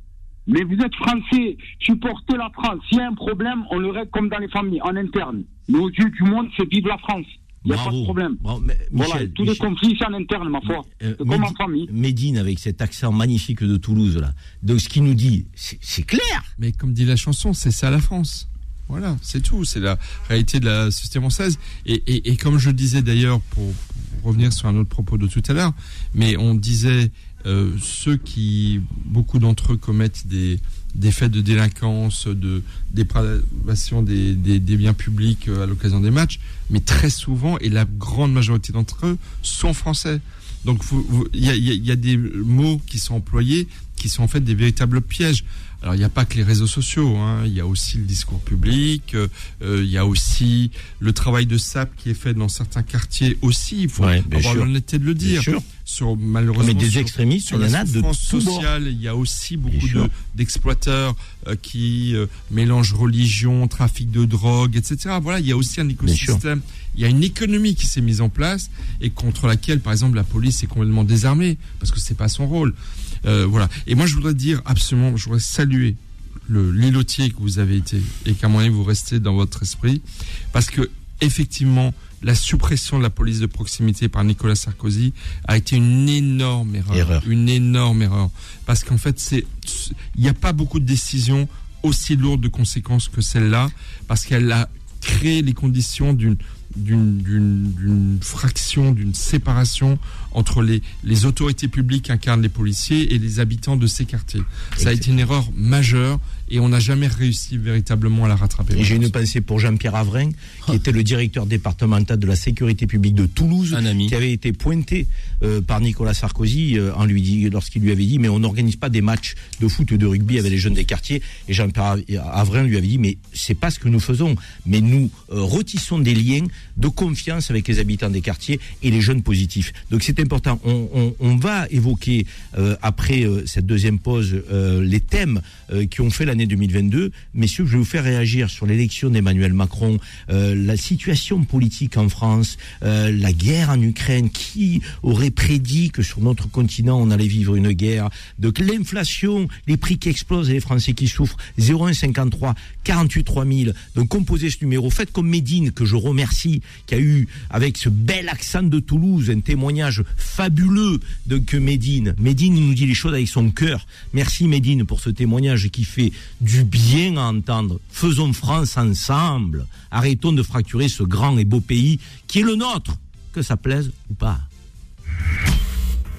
Mais vous êtes français, supportez la France. S'il y a un problème, on le règle comme dans les familles, en interne. Mais aux yeux du monde, c'est vive la France. Il n'y a pas de problème. Bravo. Mais- Voilà, Michel, tous les conflits, c'est en interne, ma foi. euh, c'est comme en famille. Médine avec cet accent magnifique de Toulouse là. Donc ce qu'il nous dit, c'est c'est clair. Mais comme dit la chanson, c'est ça la France. Voilà, c'est tout. C'est la réalité de la société française. Et, comme je disais d'ailleurs, pour, revenir sur un autre propos de tout à l'heure, mais on disait euh, ceux qui, beaucoup d'entre eux commettent des, faits de délinquance, de dépravation des, biens publics euh, à l'occasion des matchs, mais très souvent, et la grande majorité d'entre eux, sont français. Donc il y, y a des mots qui sont employés qui sont en fait des véritables pièges. Alors il n'y a pas que les réseaux sociaux, hein, il y a aussi le discours public, euh, euh, il y a aussi le travail de SAP qui est fait dans certains quartiers aussi, il faut Ouais, avoir l'honnêteté de le Bien dire. sûr. Sur, malheureusement, Mais des sur- extrémistes, sur il y en a de il y a aussi beaucoup de- d'exploiteurs euh, qui euh, mélangent religion, trafic de drogue, etc. Voilà, il y a aussi un écosystème, il y a une économie qui s'est mise en place et contre laquelle, par exemple, la police est complètement désarmée parce que c'est pas son rôle. Euh, voilà. Et moi, je voudrais dire absolument, je voudrais saluer le l'îlotier que vous avez été et qu'à mon avis vous restez dans votre esprit parce que effectivement la suppression de la police de proximité par Nicolas Sarkozy a été une énorme erreur, Erreur. une énorme erreur parce qu'en fait c'est il n'y a pas beaucoup de décisions aussi lourdes de conséquences que celle-là parce qu'elle a créé les conditions d'une d'une d'une- d'une fraction, d'une séparation entre les, les autorités publiques qu'incarnent les policiers et les habitants de ces quartiers. Ça a été une erreur majeure et on n'a jamais réussi véritablement à la rattraper. Et j'ai une pensée pour Jean-Pierre Avrin, qui était le directeur départemental de la sécurité publique de Toulouse, Un ami. qui avait été pointé euh, par Nicolas Sarkozy euh, en lui dit, lorsqu'il lui avait dit mais on n'organise pas des matchs de foot ou de rugby avec les jeunes des quartiers. Et Jean-Pierre Avrin lui avait dit mais c'est pas ce que nous faisons, mais nous euh, retissons des liens de confiance avec les habitants des quartiers et les jeunes positifs. Donc c'est important. On, on- on va évoquer euh, après euh, cette deuxième pause euh, les thèmes euh, qui ont fait l'année 2022. Messieurs, je vais vous faire réagir sur l'élection d'Emmanuel Macron, euh, la situation politique en France, euh, la guerre en Ukraine. Qui aurait prédit que sur notre continent on allait vivre une guerre Donc l'inflation, les prix qui explosent et les Français qui souffrent? 0153 48 3000. Donc composez ce numéro. Faites comme Médine que je remercie, qui a eu avec ce bel accent de Toulouse un témoignage fabuleux de que Médine. Médine nous dit les choses avec son cœur. Merci Médine pour ce témoignage qui fait du bien à entendre. Faisons France ensemble. Arrêtons de fracturer ce grand et beau pays qui est le nôtre, que ça plaise ou pas.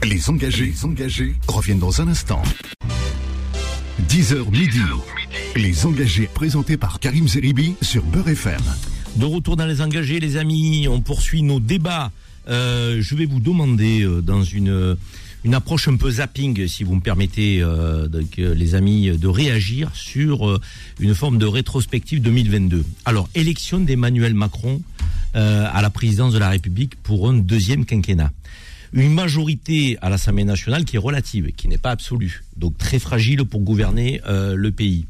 Les engagés, les engagés reviennent dans un instant. 10h midi. Les engagés présentés par Karim Zeribi sur Beurre FM. De retour dans les engagés, les amis, on poursuit nos débats. Euh, je vais vous demander euh, dans une une approche un peu zapping, si vous me permettez, euh, euh, les amis, de réagir sur euh, une forme de rétrospective 2022. Alors, élection d'Emmanuel Macron à la présidence de la République pour un deuxième quinquennat. Une majorité à l'Assemblée nationale qui est relative, qui n'est pas absolue, donc très fragile pour gouverner le pays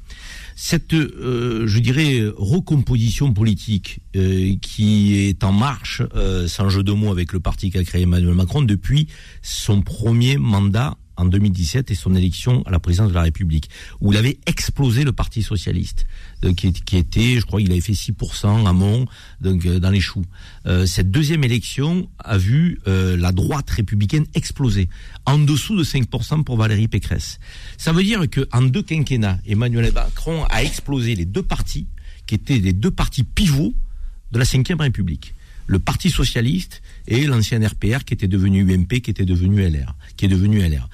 cette, euh, je dirais, recomposition politique euh, qui est en marche, euh, sans jeu de mots, avec le parti qu'a créé Emmanuel Macron depuis son premier mandat en 2017 et son élection à la présidence de la République, où il avait explosé le Parti socialiste, euh, qui, était, je crois, il avait fait 6% à Mont, donc euh, dans les choux. Euh, cette deuxième élection a vu la droite républicaine exploser, en dessous de 5% pour Valérie Pécresse. Ça veut dire que deux quinquennats, Emmanuel Macron a explosé les deux partis qui étaient les deux partis pivots de la Ve République le Parti socialiste et l'ancien RPR qui était devenu UMP, qui était devenu LR, qui est devenu LR.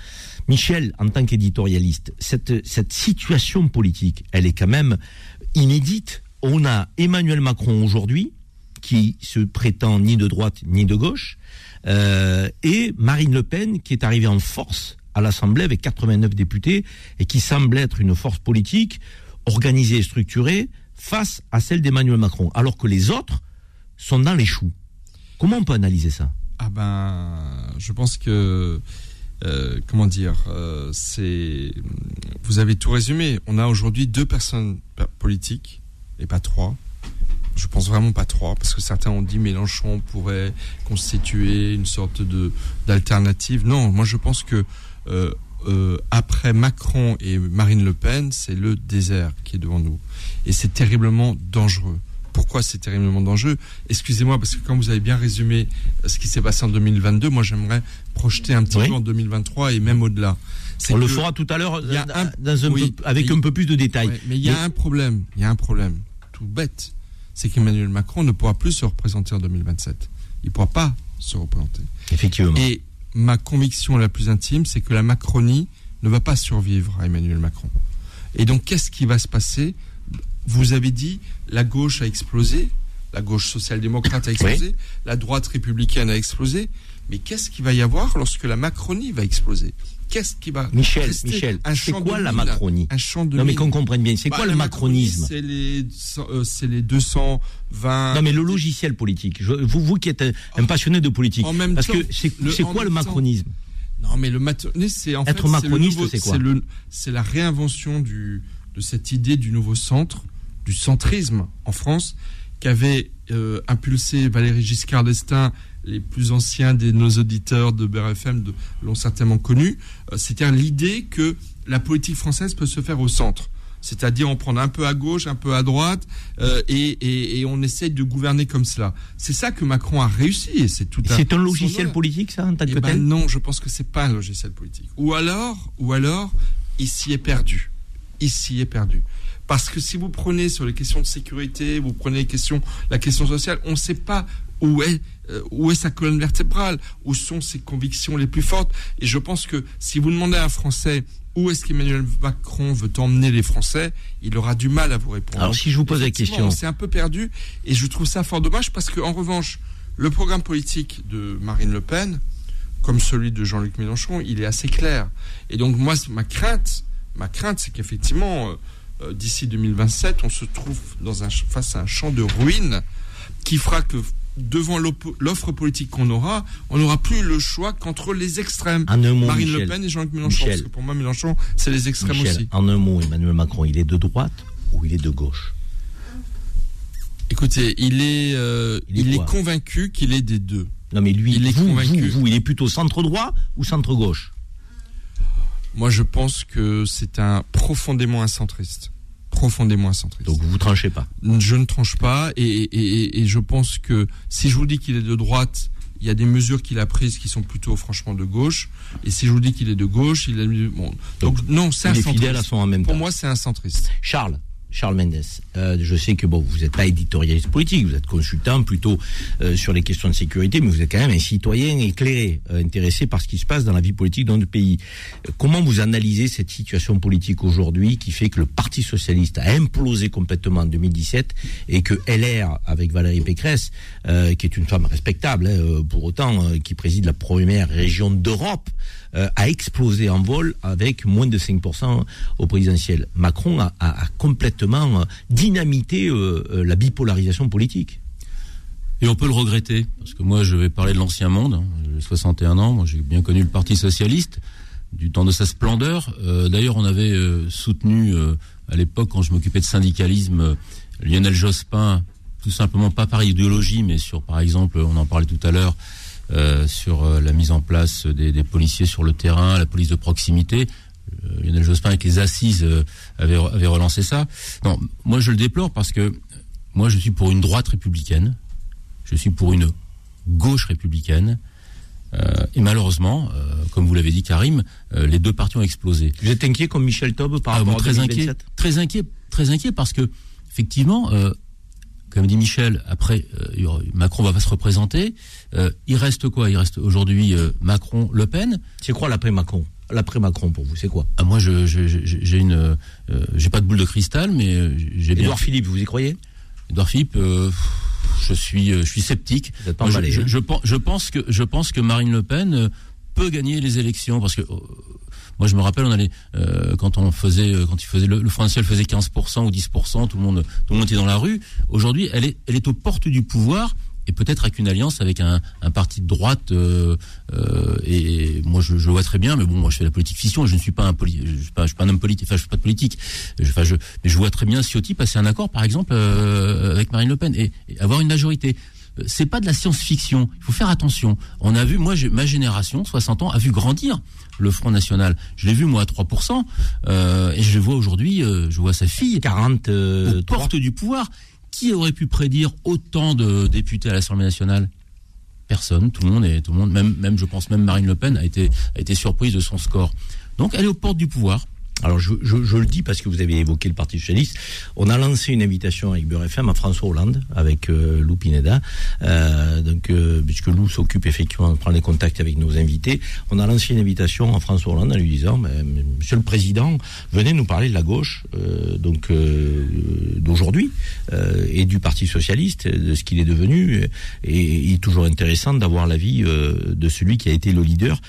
Michel, en tant qu'éditorialiste, cette, cette situation politique, elle est quand même inédite. On a Emmanuel Macron aujourd'hui, qui se prétend ni de droite ni de gauche, euh, et Marine Le Pen, qui est arrivée en force à l'Assemblée avec 89 députés, et qui semble être une force politique organisée et structurée face à celle d'Emmanuel Macron, alors que les autres sont dans les choux. Comment on peut analyser ça? Ah ben, je pense que euh, comment dire, euh, c'est vous avez tout résumé. On a aujourd'hui deux personnes politiques et pas trois. Je pense vraiment pas trois parce que certains ont dit Mélenchon pourrait constituer une sorte d'alternative. Non, moi je pense que euh, après Macron et Marine Le Pen, c'est le désert qui est devant nous et c'est terriblement dangereux pourquoi c'est terriblement dangereux. Excusez-moi, parce que quand vous avez bien résumé euh, ce qui s'est passé en 2022, moi j'aimerais projeter un petit peu en 2023 et même au-delà. On le fera tout à l'heure avec un peu plus de détails. mais il y a un problème, il y a un problème tout bête, c'est qu'Emmanuel Macron ne pourra plus se représenter en 2027. Il ne pourra pas se représenter. Effectivement. Et ma conviction la plus intime, c'est que la Macronie ne va pas survivre à Emmanuel Macron. Et donc, qu'est-ce qui va se passer? Vous avez dit, la gauche a explosé, la gauche social-démocrate a explosé, la droite républicaine a explosé. Mais qu'est-ce qu'il va y avoir lorsque la Macronie va exploser? Qu'est-ce qui va Michel, Michel, c'est quoi la Macronie? Un champ de Non mais qu'on comprenne bien, c'est bah, quoi le macronisme? C'est les, euh, les 220. Non mais le logiciel politique. vous, vous qui êtes un, passionné de politique, en même parce que c'est quoi le macronisme? Non mais le macronisme, c'est en être macroniste, c'est quoi? C'est la réinvention du, de cette idée du nouveau centre du centrisme en France qu'avait euh, impulsé Valéry Giscard d'Estaing. Les plus anciens de nos auditeurs de BRFM l'ont certainement connu. Euh, C'était l'idée que la politique française peut se faire au centre. C'est-à-dire on prend un peu à gauche, un peu à droite, euh, et, on essaye de gouverner comme cela. C'est ça que Macron a réussi, et c'est tout. C'est un logiciel politique, ça, en tant que ben Non, je pense que c'est pas un logiciel politique. Ou alors, ou alors, il s'y est perdu. S'y est perdu. Parce que si vous prenez sur les questions de sécurité, vous prenez les questions, la question sociale, on ne sait pas où est, euh, où est sa colonne vertébrale, où sont ses convictions les plus fortes. Et je pense que si vous demandez à un Français où est-ce qu'Emmanuel Macron veut emmener les Français, il aura du mal à vous répondre. Alors si je vous pose la question, c'est un peu perdu et je trouve ça fort dommage parce que en revanche, le programme politique de Marine Le Pen, comme celui de Jean-Luc Mélenchon, il est assez clair. Et donc moi, ma crainte, ma crainte, c'est qu'effectivement, euh, euh, d'ici 2027, on se trouve dans un, face à un champ de ruines qui fera que devant l'offre politique qu'on aura, on n'aura plus le choix qu'entre les extrêmes. Marine Le Pen et Jean-Luc Mélenchon. parce que pour moi, Mélenchon, c'est les extrêmes aussi. En un mot, Emmanuel Macron, il est de droite ou il est de gauche? Écoutez, il est, euh, il, est, convaincu qu'il est des deux. Non, mais lui, il est convaincu. vous, il est plutôt centre droit ou centre gauche Moi, je pense que c'est un profondément un centriste profondément centriste. Donc vous tranchez pas Je ne tranche pas et, je pense que si je vous dis qu'il est de droite, il y a des mesures qu'il a prises qui sont plutôt franchement de gauche. Et si je vous dis qu'il est de gauche, il a bon. Donc, non, c'est un centriste. Pour moi, c'est un centriste. Charles. Charles Mendes. Euh, je sais que bon, vous n'êtes pas éditorialiste politique, vous êtes consultant plutôt euh, sur les questions de sécurité, mais vous êtes quand même un citoyen éclairé, euh, intéressé par ce qui se passe dans la vie politique dans le pays. comment vous analysez cette situation politique aujourd'hui qui fait que le Parti socialiste a implosé complètement en 2017 et que LR, avec Valérie Pécresse, qui est une femme respectable, hein, pour autant, qui préside la première région d'Europe, euh, a explosé en vol avec moins de 5% au présidentiel. Macron a, complètement euh, dynamité euh, la bipolarisation politique. Et on peut le regretter, parce que moi je vais parler de l'ancien monde, hein. j'ai 61 ans, j'ai bien connu le Parti Socialiste, du temps de sa splendeur. D'ailleurs on avait soutenu à l'époque, quand je m'occupais de syndicalisme, Lionel Jospin, tout simplement pas par idéologie, mais sur par exemple, on en parlait tout à l'heure, euh, sur euh, la mise en place des, policiers sur le terrain, la police de proximité. Euh, Lionel Jospin avec les assises euh, avait, avait relancé ça. Non, moi je le déplore parce que moi je suis pour une droite républicaine, je suis pour une gauche républicaine. Euh, et malheureusement, euh, comme vous l'avez dit, Karim, euh, les deux partis ont explosé. Vous êtes inquiet comme Michel Taube par Ah, rapport bon, à très 2027 inquiet, très inquiet, très inquiet parce que effectivement, comme dit Michel, après Macron va pas se représenter. Il reste quoi? Il reste aujourd'hui euh, Macron, Le Pen. C'est quoi l'après Macron? L'après Macron pour vous, c'est quoi Ah, moi, je, je- je- j'ai une, euh, j'ai pas de boule de cristal, mais euh, j'ai bien. Édouard Philippe, vous y croyez Edouard Philippe, euh, je suis, je suis sceptique. Vous êtes pas Moi, emballé, hein je pense, je pense que, je pense que Marine Le Pen peut gagner les élections parce que. moi, je me rappelle, on allait euh, quand on faisait, quand il faisait le, le Front National faisait 15% ou 10%, tout le monde, tout le monde était dans la rue. Aujourd'hui, elle est, elle est aux portes du pouvoir et peut-être avec une alliance avec un, un parti de droite. euh, euh, et, et moi, je, je le vois très bien, mais bon, moi, je fais la politique fiction. Je ne suis pas un poli, je suis pas, je suis pas un homme politique. Enfin, je suis pas de politique. Je, enfin, je, mais je vois très bien Ciotti passer un accord, par exemple, euh, avec Marine Le Pen et, et avoir une majorité. Euh, C'est pas de la science-fiction. Il faut faire attention. On a vu, moi, ma génération, 60 ans, a vu grandir le Front National. Je l'ai vu moi à 3%, euh, et je le vois aujourd'hui. euh, je vois sa fille 40 aux euh, portes du pouvoir. Qui aurait pu prédire autant de députés à l'Assemblée nationale? Personne. Tout le monde et même je pense même Marine Le Pen a été a été surprise de son score. Donc elle est aux portes du pouvoir. Alors je, je, le dis parce que vous avez évoqué le Parti socialiste. On a lancé une invitation avec Beurre FM à François Hollande, avec euh, Lou Pineda. Euh, donc, euh, puisque Lou s'occupe effectivement de prendre les contacts avec nos invités, on a lancé une invitation à François Hollande en lui disant, Monsieur le Président, venez nous parler de la gauche, donc d'aujourd'hui et du Parti socialiste, de ce qu'il est devenu. Et il est toujours intéressant d'avoir l'avis de celui qui a été le leader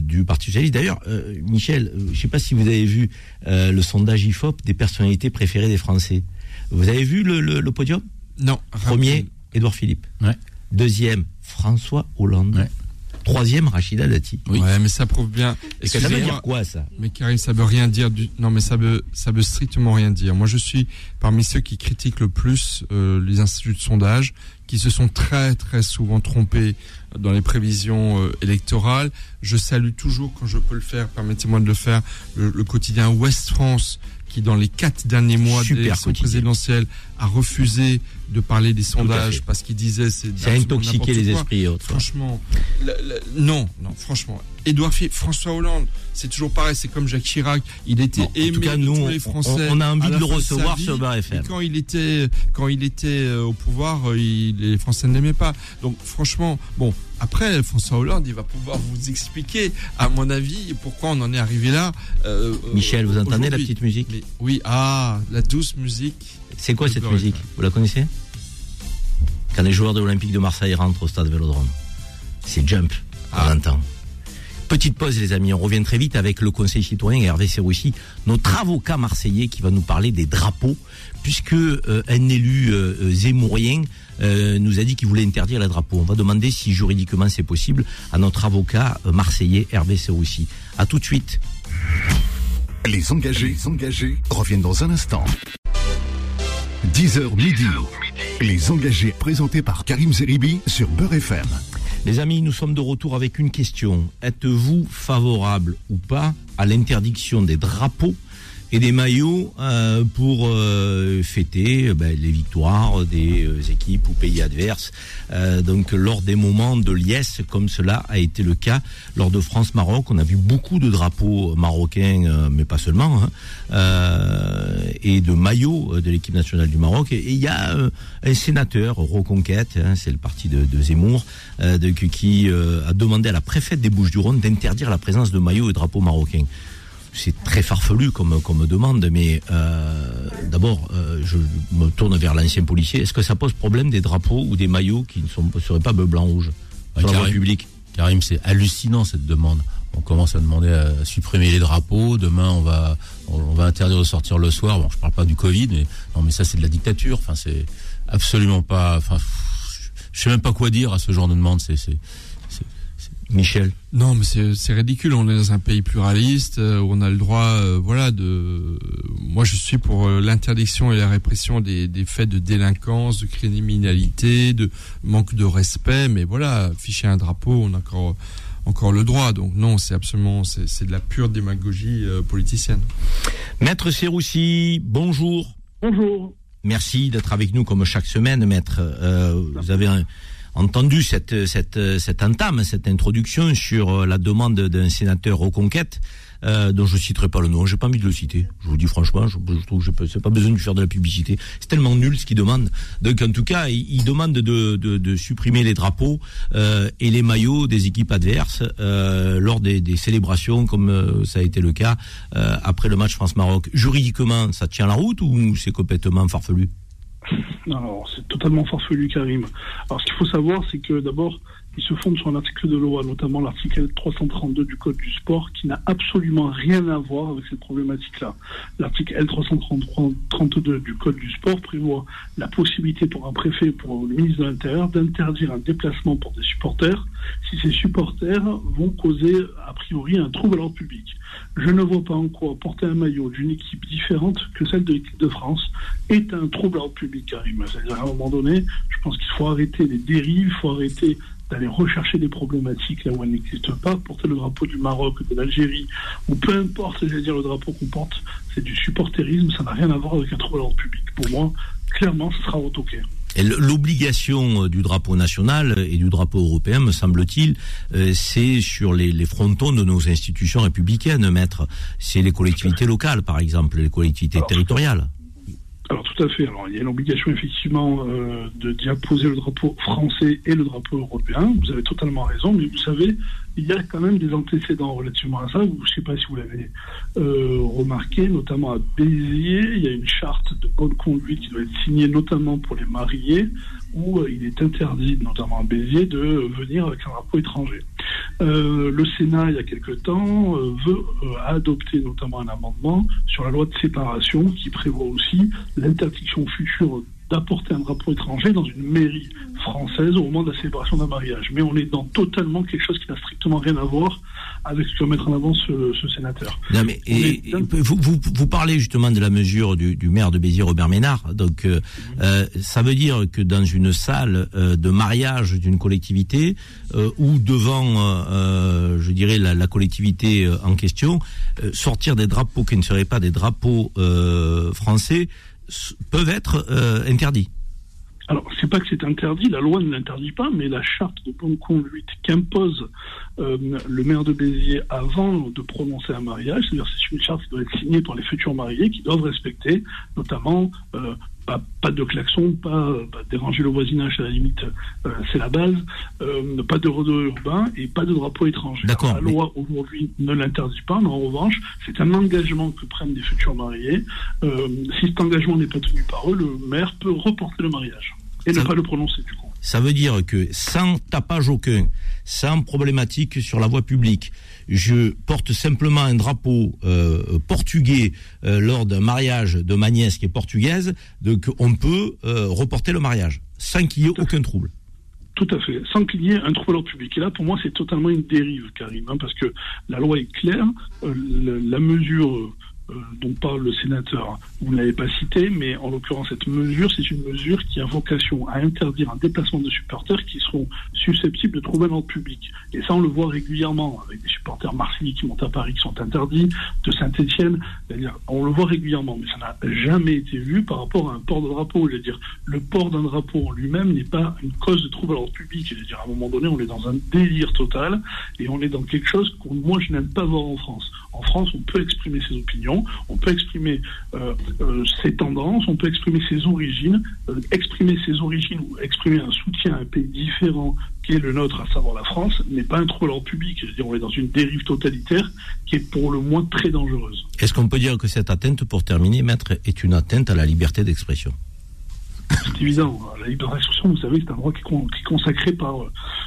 du Parti socialiste. D'ailleurs, Michel, je ne sais pas si vous avez vu euh, le sondage IFOP des personnalités préférées des Français. Vous avez vu le, le- le podium? Non. Premier. Édouard Philippe. Ouais. Deuxième, François Hollande. Ouais. Troisième, Rachida Dati. Oui. Ouais, mais ça prouve bien. Et ça veut dire quoi ça? Mais Karim, ça veut rien dire du. Non, mais ça veut, ça veut strictement rien dire. Moi, je suis parmi ceux qui critiquent le plus euh, les instituts de sondage, qui se sont très très souvent trompés dans les prévisions euh, électorales. Je salue toujours, quand je peux le faire, permettez-moi de le faire, le, le quotidien Ouest France, qui dans les quatre derniers mois Super de l'élection quotidien. présidentielle a refusé de parler des sondages parce qu'il disait c'est absolument intoxiquer n'importe les quoi. esprits et autres. Franchement, le- le- non, non, franchement. Édouard Philippe, François Hollande, c'est toujours pareil, c'est comme Jacques Chirac, il était Bon, en aimé tout cas, de nous, tous les Français. on- on a envie de le recevoir vie, sur Beurre FM. Et quand il était, quand il était euh, au pouvoir, euh, il- les Français ne l'aimaient pas. Donc, franchement, bon, après, François Hollande, il va pouvoir vous expliquer, à mon avis, pourquoi on en est arrivé là. euh, Michel, vous entendez la petite musique Mais oui, ah, la douce musique. C'est quoi cette musique. Vous la connaissez? Quand les joueurs de l'Olympique de Marseille rentrent au stade Vélodrome. C'est Jump, on Ah. l'entend. Petite pause les amis, on revient très vite avec le conseil citoyen et Hervé Serroussi, notre avocat marseillais qui va nous parler des drapeaux, puisque euh, un élu euh, euh, zémourien euh, nous a dit qu'il voulait interdire les drapeaux. On va demander si juridiquement c'est possible à notre avocat euh, marseillais Hervé Serroussi. À tout de suite. Les engagés, les engagés reviennent dans un instant. 10h midi. Les engagés présentés par Karim Zeribi sur Beurre FM. Les amis, nous sommes de retour avec une question. Êtes-vous favorable ou pas à l'interdiction des drapeaux et des maillots euh, pour euh, fêter euh, ben, les victoires des équipes ou pays adverses Donc lors des moments de liesse, comme cela a été le cas lors de France-Maroc, on a vu beaucoup de drapeaux marocains, mais pas seulement, hein, et de maillots de l'équipe nationale du Maroc. Et il y a un sénateur, Reconquête, hein, c'est le parti de, Zemmour, qui a demandé à la préfète des Bouches-du-Rhône d'interdire la présence de maillots et drapeaux marocains. C'est très farfelu comme, comme demande, mais euh, d'abord, euh, je me tourne vers l'ancien policier. Est-ce que ça pose problème des drapeaux ou des maillots qui ne sont, seraient pas bleu, blanc, rouge Ouais, sur la voie Karim. publique Karim, c'est hallucinant cette demande. On commence à demander à supprimer les drapeaux. Demain, on va, on va interdire de sortir le soir. Bon, je parle pas du Covid, mais non, mais ça, c'est de la dictature. Enfin, c'est absolument pas. Enfin, je sais même pas quoi dire à ce genre de demande. C'est- Michel Non, mais c'est ridicule. On est dans un pays pluraliste euh, où on a le droit, euh, voilà, de. Moi, je suis pour euh, l'interdiction et la répression des, des, faits de délinquance, de criminalité, de manque de respect. Mais voilà, afficher un drapeau, on a encore encore le droit. Donc non, c'est absolument, c'est de la pure démagogie politicienne. Maître Serroussi, bonjour. Bonjour. Merci d'être avec nous comme chaque semaine, maître. vous avez un entendu cette, cette, cette entame, cette introduction sur euh, la demande d'un sénateur Reconquête, euh, dont je citerai pas le nom. J'ai pas envie de le citer. Je vous dis franchement, je, trouve que c'est pas besoin de faire de la publicité. C'est tellement nul ce qu'il demande. Donc en tout cas, il, demande de, de, de, supprimer les drapeaux euh, et les maillots des équipes adverses lors des, des, célébrations, comme ça a été le cas après le match France-Maroc. Juridiquement, ça tient la route ou c'est complètement farfelu? Alors, c'est totalement farfelu, Karim. Alors, ce qu'il faut savoir, c'est que d'abord, il se fonde sur un article de loi, notamment l'article 332 du Code du sport, qui n'a absolument rien à voir avec cette problématique-là. L'article L332 du Code du sport prévoit la possibilité pour un préfet, pour le ministre de l'Intérieur, d'interdire un déplacement pour des supporters si ces supporters vont causer, a priori, un trouble à l'ordre public. Je ne vois pas en quoi porter un maillot d'une équipe différente que celle de l'équipe de France est un trouble à l'ordre public, à un moment donné, je pense qu'il faut arrêter les dérives, il faut arrêter d'aller rechercher des problématiques là où elles n'existent pas, porter le drapeau du Maroc, de l'Algérie, ou peu importe, c'est-à-dire le drapeau qu'on porte, c'est du supporterisme, ça n'a rien à voir avec un trouble d'ordre public. Pour moi, clairement, ce sera retoqué. L'obligation euh, du drapeau national et du drapeau européen, me semble-t-il, euh, c'est sur les, les, frontons de nos institutions républicaines, maître. C'est les collectivités locales, par exemple, les collectivités territoriales. Alors tout à fait. Alors il y a l'obligation effectivement euh, de d'y apposer le drapeau français et le drapeau européen. Vous avez totalement raison, mais vous savez, il y a quand même des antécédents relativement à ça. Je ne sais pas si vous l'avez euh, remarqué, notamment à Béziers, il y a une charte de bonne conduite qui doit être signée notamment pour les mariés, où euh, il est interdit, notamment à Béziers, de venir avec un drapeau étranger. Euh, le Sénat, il y a quelque temps, veut adopter notamment un amendement sur la loi de séparation qui prévoit aussi l'interdiction future d'apporter un drapeau étranger dans une mairie française au moment de la célébration d'un mariage. Mais on est dans totalement quelque chose qui n'a strictement rien à voir avec ce que va mettre en avant ce, sénateur. Non, mais vous, vous, vous, parlez justement de la mesure du, maire de Béziers, Robert Ménard. Donc, euh, euh, ça veut dire que dans une salle euh, de mariage d'une collectivité ou devant, je dirais, la, la collectivité en question, sortir des drapeaux qui ne seraient pas des drapeaux français peuvent être euh, interdits. Alors, c'est pas que c'est interdit, la loi ne l'interdit pas, mais la charte de bonne conduite qu'impose euh, le maire de Béziers avant de prononcer un mariage, c'est-à-dire c'est une charte qui doit être signée par les futurs mariés qui doivent respecter notamment euh, pas, de klaxon, pas, déranger le voisinage à la limite, euh, c'est la base, euh, pas de rodeo urbain et pas de drapeau étranger. La loi aujourd'hui ne l'interdit pas, mais en revanche, c'est un engagement que prennent les futurs mariés. Euh, si cet engagement n'est pas tenu par eux, le maire peut reporter le mariage et ne pas le prononcer du coup. Ça veut dire que sans tapage aucun, sans problématique sur la voie publique, je porte simplement un drapeau euh, portugais euh, lors d'un mariage de ma nièce qui est portugaise, donc on peut euh, reporter le mariage sans qu'il y ait aucun trouble. Tout à fait, sans qu'il y ait un trouble public. Et là, pour moi, c'est totalement une dérive, Karim, hein, parce que la loi est claire, la mesure dont parle le sénateur, vous ne l'avez pas cité, mais en l'occurrence, cette mesure, c'est une mesure qui a vocation à interdire un déplacement de supporters qui seront susceptibles de trouver le public. Et ça, on le voit régulièrement, avec des supporters marseillais qui montent à Paris qui sont interdits, de Saint-Etienne, c'est-à-dire, on le voit régulièrement, mais ça n'a jamais été vu par rapport à un port de drapeau. C'est-à-dire, le port d'un drapeau en lui-même n'est pas une cause de trouble à l'ordre public. C'est-à-dire, à un moment donné, on est dans un délire total et on est dans quelque chose que moi, je n'aime pas voir en France. En France, on peut exprimer ses opinions, on peut exprimer euh, euh, ses tendances, on peut exprimer ses origines. Euh, exprimer ses origines ou exprimer un soutien à un pays différent qui est le nôtre, à savoir la France, n'est pas un trouble en public. -dire, on est dans une dérive totalitaire qui est pour le moins très dangereuse. Est-ce qu'on peut dire que cette atteinte, pour terminer, maître, est une atteinte à la liberté d'expression? C'est évident. La liberté d'expression, vous savez, c'est un droit qui est, consacré par,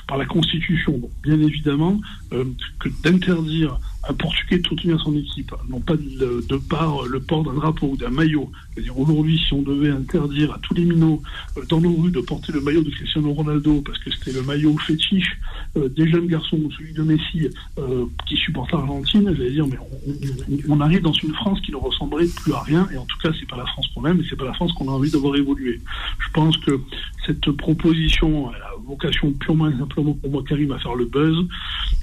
par la Constitution. Donc, bien évidemment, euh, que d'interdire un Portugais de soutenir son équipe, non pas de, de par le port d'un drapeau ou d'un maillot. C'est-à-dire aujourd'hui, si on devait interdire à tous les minots euh, dans nos rues de porter le maillot de Cristiano Ronaldo parce que c'était le maillot fétiche euh, des jeunes garçons ou celui de Messi euh, qui supportent l'Argentine, j'allais dire, mais on, on, arrive dans une France qui ne ressemblerait plus à rien. Et en tout cas, c'est pas la France qu'on aime, et c'est pas la France qu'on a envie de voir évoluer. Je pense que cette proposition a vocation purement et simplement pour moi, Karim, à faire le buzz.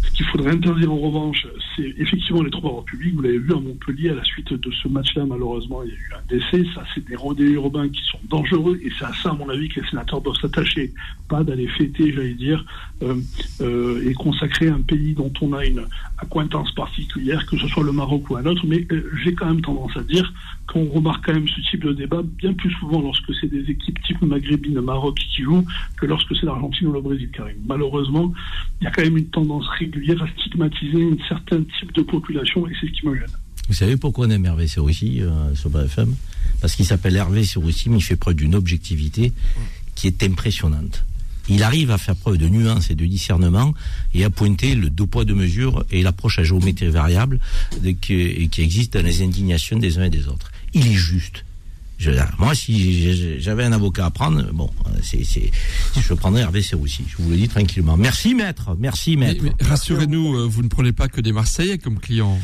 Ce qu'il faudrait interdire en revanche, c'est effectivement les trois publics. Vous l'avez vu à Montpellier, à la suite de ce match-là, malheureusement, il y a eu un décès. Ça, c'est des rodéos urbains qui sont dangereux. Et c'est à ça, à mon avis, que les sénateurs doivent s'attacher. Pas d'aller fêter, j'allais dire, euh, euh, et consacrer un pays dont on a une acquaintance particulière, que ce soit le Maroc ou un autre. Mais euh, j'ai quand même tendance à dire qu'on remarque quand même ce type de débat bien plus souvent lorsque c'est des équipes type maghrébine, Maroc qui jouent, que lorsque c'est l'Argentine ou le Brésil, Karim. Malheureusement, il y a quand même une tendance régulière à stigmatiser un certain type de population et c'est ce qui me gêne. Vous savez pourquoi on aime Hervé Serroussi euh, sur BFM Parce qu'il s'appelle Hervé Serroussi, mais il fait preuve d'une objectivité qui est impressionnante. Il arrive à faire preuve de nuance et de discernement et à pointer le deux poids deux mesures et l'approche à géométrie variable de, qui, qui existe dans les indignations des uns et des autres. Il est juste. Je, moi, si j'avais un avocat à prendre, bon, c'est, c'est, je prendrais Hervé Serroussi. Je vous le dis tranquillement. Merci, maître. Merci, maître. rassurez-nous, euh, vous ne prenez pas que des Marseillais comme clients.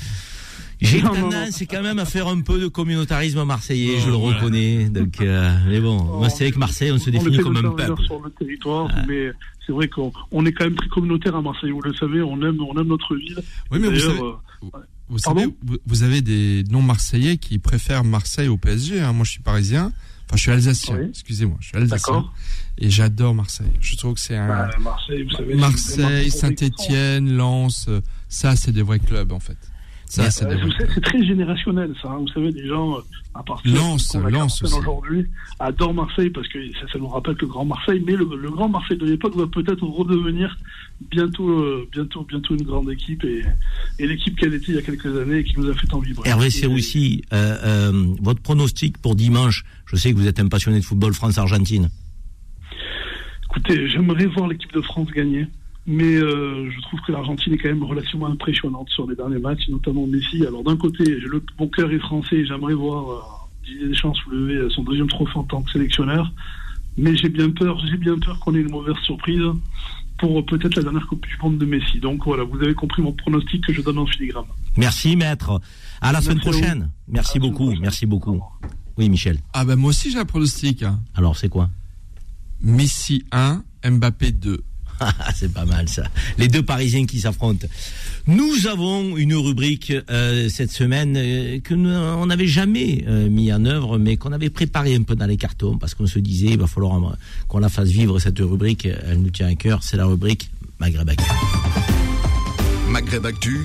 J'ai tendance quand même à faire un peu de communautarisme marseillais, je le reconnais. Donc, euh, mais bon, moi c'est avec Marseille, on se définit comme un peuple. sur le territoire, mais c'est vrai qu'on est quand même très communautaire à Marseille. Vous le savez, on aime, on aime notre ville. Oui, mais vous savez, euh, vous, savez, vous, avez des non-marseillais qui préfèrent Marseille au PSG. Hein. Moi, je suis parisien. Enfin, je suis alsacien. Excusez-moi, je suis alsacien. Et j'adore Marseille. Je trouve que c'est un. Bah, Marseille, vous savez, Marseille Saint-Étienne, Lens, ça, c'est des vrais clubs en fait. Ça, c'est très générationnel, ça. Hein. Vous savez, les gens, à partir de Lens aujourd'hui, adorent Marseille parce que ça, nous rappelle le Grand Marseille. Mais le, Grand Marseille de l'époque va peut-être redevenir bientôt, euh, bientôt, bientôt une grande équipe et, l'équipe qu'elle était il y a quelques années et qui nous a fait envie. Hervé c'est aussi euh, euh, votre pronostic pour dimanche. Je sais que vous êtes un passionné de football France-Argentine. Écoutez, j'aimerais voir l'équipe de France gagner. Mais euh, je trouve que l'Argentine est quand même relativement impressionnante sur les derniers matchs, notamment Messi. Alors d'un côté, le, mon cœur est français, j'aimerais voir euh, Didier Deschamps soulever son deuxième trophée en tant que sélectionneur. Mais j'ai bien peur, j'ai bien peur qu'on ait une mauvaise surprise pour peut-être la dernière Coupe du Monde de Messi. Donc voilà, vous avez compris mon pronostic que je donne en filigrane. Merci maître. À la semaine prochaine. Merci beaucoup, merci beaucoup. Oui Michel. Ah ben moi aussi j'ai un pronostic. Hein. Alors c'est quoi? Messi 1, Mbappé 2. c'est pas mal ça. Les deux Parisiens qui s'affrontent. Nous avons une rubrique euh, cette semaine euh, que nous, on n'avait jamais euh, mis en œuvre, mais qu'on avait préparé un peu dans les cartons parce qu'on se disait il va falloir qu'on la fasse vivre cette rubrique. Elle nous tient à cœur. C'est la rubrique Maghreb Actu. Maghreb Actu,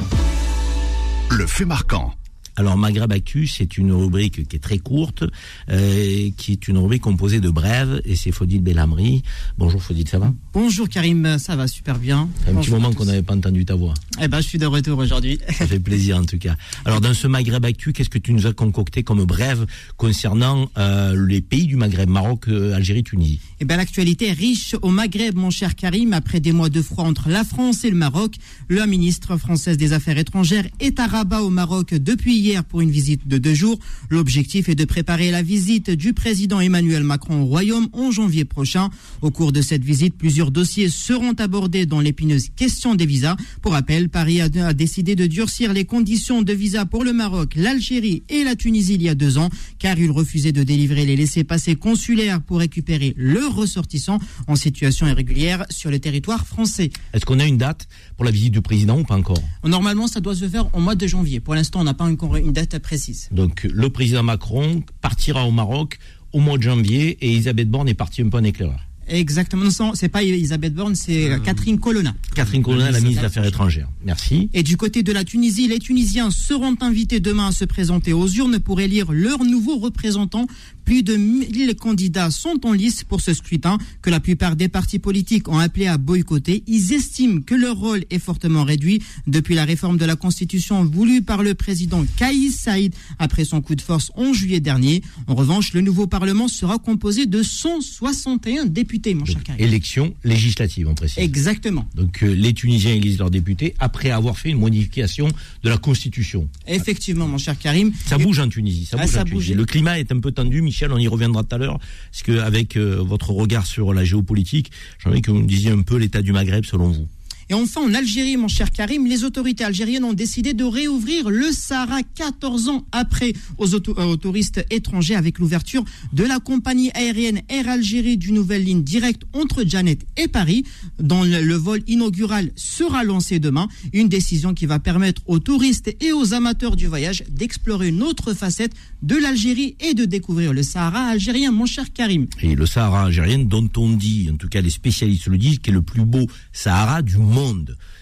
le fait marquant. Alors Maghreb Actu, c'est une rubrique qui est très courte, euh, qui est une rubrique composée de brèves, et c'est Faudil Belhamri. Bonjour Faudil, ça va? Bonjour Karim, ça va super bien. Un petit moment qu'on n'avait pas entendu ta voix. Eh ben, je suis de retour aujourd'hui. Ça fait plaisir en tout cas. Alors dans ce Maghreb Actu, qu'est-ce que tu nous as concocté comme brève concernant euh, les pays du Maghreb, Maroc, euh, Algérie, Tunisie? Eh ben l'actualité est riche au Maghreb, mon cher Karim. Après des mois de froid entre la France et le Maroc, la ministre française des Affaires étrangères est à Rabat au Maroc depuis hier pour une visite de deux jours. L'objectif est de préparer la visite du président Emmanuel Macron au Royaume en janvier prochain. Au cours de cette visite, plusieurs dossiers seront abordés dans l'épineuse question des visas. Pour rappel, Paris a, décidé de durcir les conditions de visa pour le Maroc, l'Algérie et la Tunisie il y a deux ans, car il refusait de délivrer les laissés-passer consulaires pour récupérer leurs ressortissants en situation irrégulière sur le territoire français. Est-ce qu'on a une date? Pour la visite du président ou pas encore Normalement, ça doit se faire au mois de janvier. Pour l'instant, on n'a pas encore une date précise. Donc le président Macron partira au Maroc au mois de janvier et Elisabeth Borne est partie un peu en éclaireur. Exactement. Non, c'est pas Elisabeth Borne, c'est euh, Catherine Colonna. Catherine Colonna, la ministre des Affaires étrangères. Merci. Et du côté de la Tunisie, les Tunisiens seront invités demain à se présenter aux urnes pour élire leur nouveau représentant. Plus de 1000 candidats sont en lice pour ce scrutin que la plupart des partis politiques ont appelé à boycotter. Ils estiment que leur rôle est fortement réduit depuis la réforme de la Constitution voulue par le président Kaïs Saïd après son coup de force en juillet dernier. En revanche, le nouveau Parlement sera composé de 161 députés, mon cher Karim. Élection législative, on précise. Exactement. Donc euh, les Tunisiens élisent leurs députés après avoir fait une modification de la Constitution. Effectivement, mon cher Karim. Ça bouge en Tunisie. Ça Ah, bouge ça en Tunisie. bouge. Le climat est un peu tendu, Michel. On y reviendra tout à l'heure, parce que avec euh, votre regard sur la géopolitique, j'ai envie que vous me disiez un peu l'état du Maghreb selon vous. Et enfin, en Algérie, mon cher Karim, les autorités algériennes ont décidé de réouvrir le Sahara 14 ans après aux, auto- euh, touristes étrangers avec l'ouverture de la compagnie aérienne Air Algérie d'une nouvelle ligne directe entre Janet et Paris, dont le, le vol inaugural sera lancé demain. Une décision qui va permettre aux touristes et aux amateurs du voyage d'explorer une autre facette de l'Algérie et de découvrir le Sahara algérien, mon cher Karim. Et le Sahara algérien, dont on dit, en tout cas les spécialistes le disent, qui est le plus beau Sahara du monde.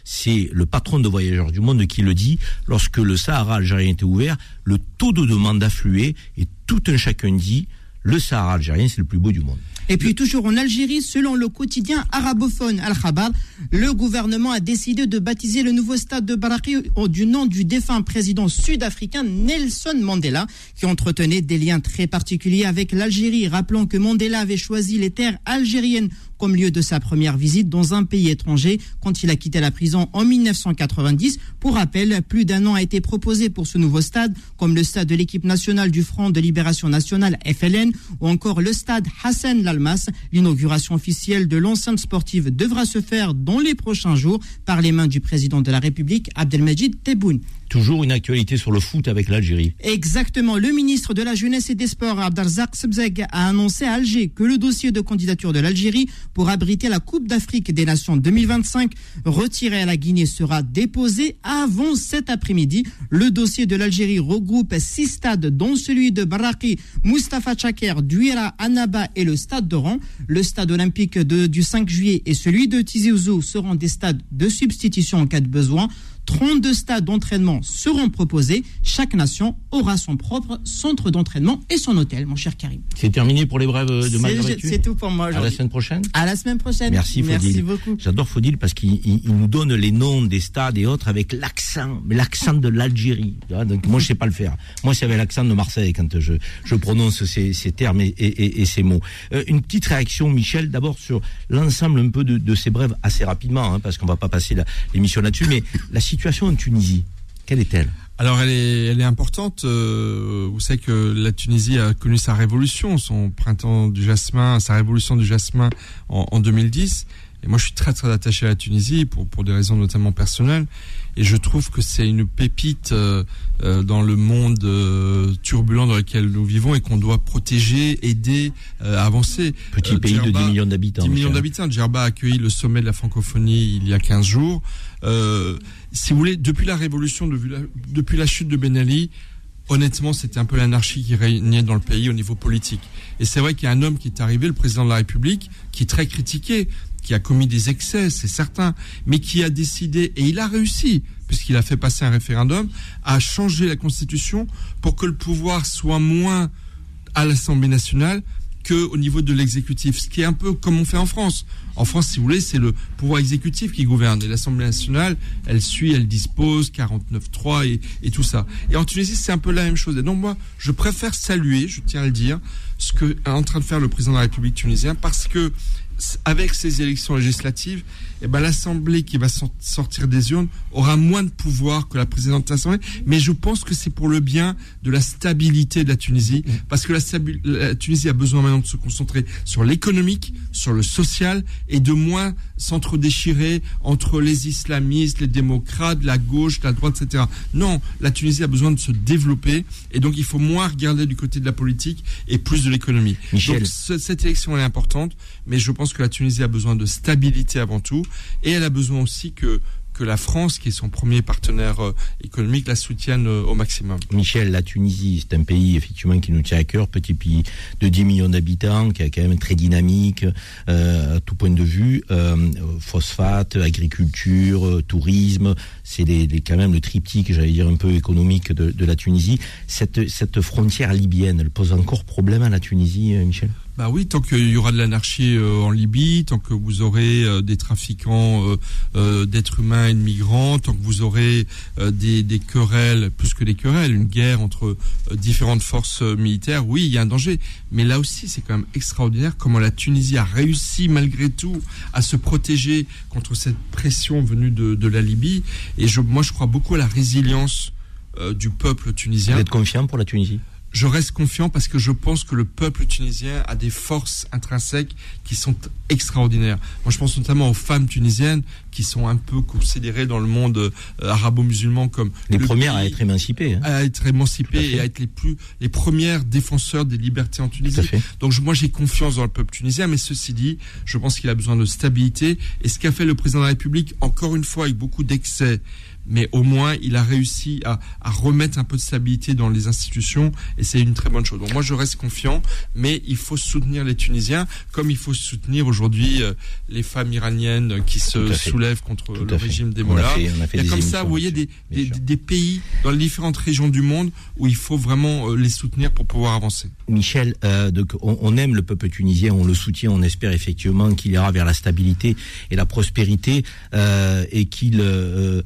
C'est le patron de voyageurs du monde qui le dit. Lorsque le Sahara algérien était ouvert, le taux de demande affluait et tout un chacun dit, le Sahara algérien, c'est le plus beau du monde. Et puis toujours en Algérie, selon le quotidien arabophone Al-Khabar, le gouvernement a décidé de baptiser le nouveau stade de Baraki du nom du défunt président sud-africain Nelson Mandela, qui entretenait des liens très particuliers avec l'Algérie, rappelant que Mandela avait choisi les terres algériennes comme lieu de sa première visite dans un pays étranger quand il a quitté la prison en 1990. Pour rappel, plus d'un an a été proposé pour ce nouveau stade, comme le stade de l'équipe nationale du Front de Libération Nationale, FLN, ou encore le stade Hassan Lalmas. L'inauguration officielle de l'enceinte sportive devra se faire dans les prochains jours par les mains du président de la République, Abdelmajid Tebboune. Toujours une actualité sur le foot avec l'Algérie. Exactement. Le ministre de la Jeunesse et des Sports, Abdarzak Sebzeg, a annoncé à Alger que le dossier de candidature de l'Algérie pour abriter la Coupe d'Afrique des Nations 2025 retiré à la Guinée sera déposé avant cet après-midi. Le dossier de l'Algérie regroupe six stades, dont celui de Baraki, Mustafa Chaker, Douira, Annaba et le stade d'Oran. Le stade olympique du 5 juillet et celui de Tizi Ouzou seront des stades de substitution en cas de besoin. 32 stades d'entraînement seront proposés. Chaque nation aura son propre centre d'entraînement et son hôtel, mon cher Karim. C'est terminé pour les brèves de Marguerite C'est tout pour moi À la semaine prochaine À la semaine prochaine. Merci Faudil. Merci beaucoup. J'adore Faudil parce qu'il il- il nous donne les noms des stades et autres avec l'accent, l'accent de l'Algérie. Donc moi je sais pas le faire. Moi c'est avec l'accent de Marseille quand je, je prononce ces, ces termes et, et- ces mots. Euh, une petite réaction Michel d'abord sur l'ensemble un peu de, de ces brèves assez rapidement hein, parce qu'on va pas passer l'émission là-dessus. Mais la situation en Tunisie, quelle est-elle? Alors elle est, importante. euh, vous savez que la Tunisie a connu sa révolution, son printemps du jasmin, sa révolution du jasmin en, en 2010. Et moi, je suis très très attaché à la Tunisie pour des raisons notamment personnelles. Et je trouve que c'est une pépite euh, euh, dans le monde euh, turbulent dans lequel nous vivons et qu'on doit protéger, aider, euh, avancer. Petit Euh, pays de Djerba- 10 millions d'habitants. 10 millions d'habitants. Djerba a accueilli le sommet de la francophonie il y a 15 jours. Euh, si vous voulez, depuis la révolution, depuis la, depuis la chute de Ben Ali, honnêtement, c'était un peu l'anarchie qui régnait dans le pays au niveau politique. Et c'est vrai qu'il y a un homme qui est arrivé, le président de la République, qui est très critiqué, qui a commis des excès, c'est certain, mais qui a décidé, et il a réussi, puisqu'il a fait passer un référendum, à changer la Constitution pour que le pouvoir soit moins à l'Assemblée nationale que au niveau de l'exécutif, ce qui est un peu comme on fait en France. En France, si vous voulez, c'est le pouvoir exécutif qui gouverne et l'Assemblée nationale, elle suit, elle dispose 49.3 et, et tout ça. Et en Tunisie, c'est un peu la même chose. Et donc moi, je préfère saluer, je tiens à le dire, ce que est en train de faire le président de la République tunisienne, parce que avec ces élections législatives, eh ben, l'Assemblée qui va sor- sortir des urnes aura moins de pouvoir que la présidente de l'Assemblée. Mais je pense que c'est pour le bien de la stabilité de la Tunisie, parce que la, Tunisie a besoin maintenant de se concentrer sur l'économique, sur le social, et de moins s'entre-déchirer entre les islamistes, les démocrates, la gauche, la droite, etc. Non, la Tunisie a besoin de se développer, et donc il faut moins regarder du côté de la politique et plus de l'économie. Michel. Donc ce- cette élection elle est importante, mais je pense que la Tunisie a besoin de stabilité avant tout, et elle a besoin aussi que que la France, qui est son premier partenaire euh, économique, la soutienne euh, au maximum. Michel, la Tunisie, c'est un pays effectivement qui nous tient à cœur, petit pays de 10 millions d'habitants, qui est quand même très dynamique euh, à tout point de vue. Phosphate, agriculture, tourisme, c'est des, quand même le triptyque, j'allais dire un peu économique de, de la Tunisie. Cette, cette frontière libyenne, elle pose encore problème à la Tunisie, Michel? Bah oui, tant qu'il y aura de l'anarchie euh, en Libye, tant que vous aurez euh, des trafiquants euh, d'êtres humains et de migrants, tant que vous aurez des, querelles, plus que des querelles, une guerre entre différentes forces militaires, oui, il y a un danger. Mais là aussi, c'est quand même extraordinaire comment la Tunisie a réussi malgré tout à se protéger contre cette pression venue de, la Libye. Et je, moi, je crois beaucoup à la résilience du peuple tunisien. Vous êtes confiant pour la Tunisie? Je reste confiant parce que je pense que le peuple tunisien a des forces intrinsèques qui sont extraordinaires. Moi, je pense notamment aux femmes tunisiennes qui sont un peu considérées dans le monde euh, arabo-musulman comme Les le premières à pays être émancipées. hein. à être à émancipées et à être les plus les premières défenseurs des libertés en à Tunisie. Donc moi j'ai confiance dans le peuple tunisien, mais ceci dit, je pense qu'il a besoin de stabilité. Et ce qu'a fait le président de la République, encore une fois avec beaucoup d'excès, mais au moins il a réussi à, à remettre un peu de stabilité dans les institutions, et c'est une très bonne chose. Donc moi je reste confiant, mais il faut soutenir les Tunisiens, comme il faut soutenir aujourd'hui euh, les femmes iraniennes qui se soulèvent contre Tout le régime des mollahs. Il y a comme ça, vous voyez, des, pays dans les différentes régions du monde où il faut vraiment euh, les soutenir pour pouvoir avancer. Michel, euh, donc on, on aime le peuple tunisien, on le soutient, on espère effectivement qu'il ira vers la stabilité et la prospérité et qu'il euh,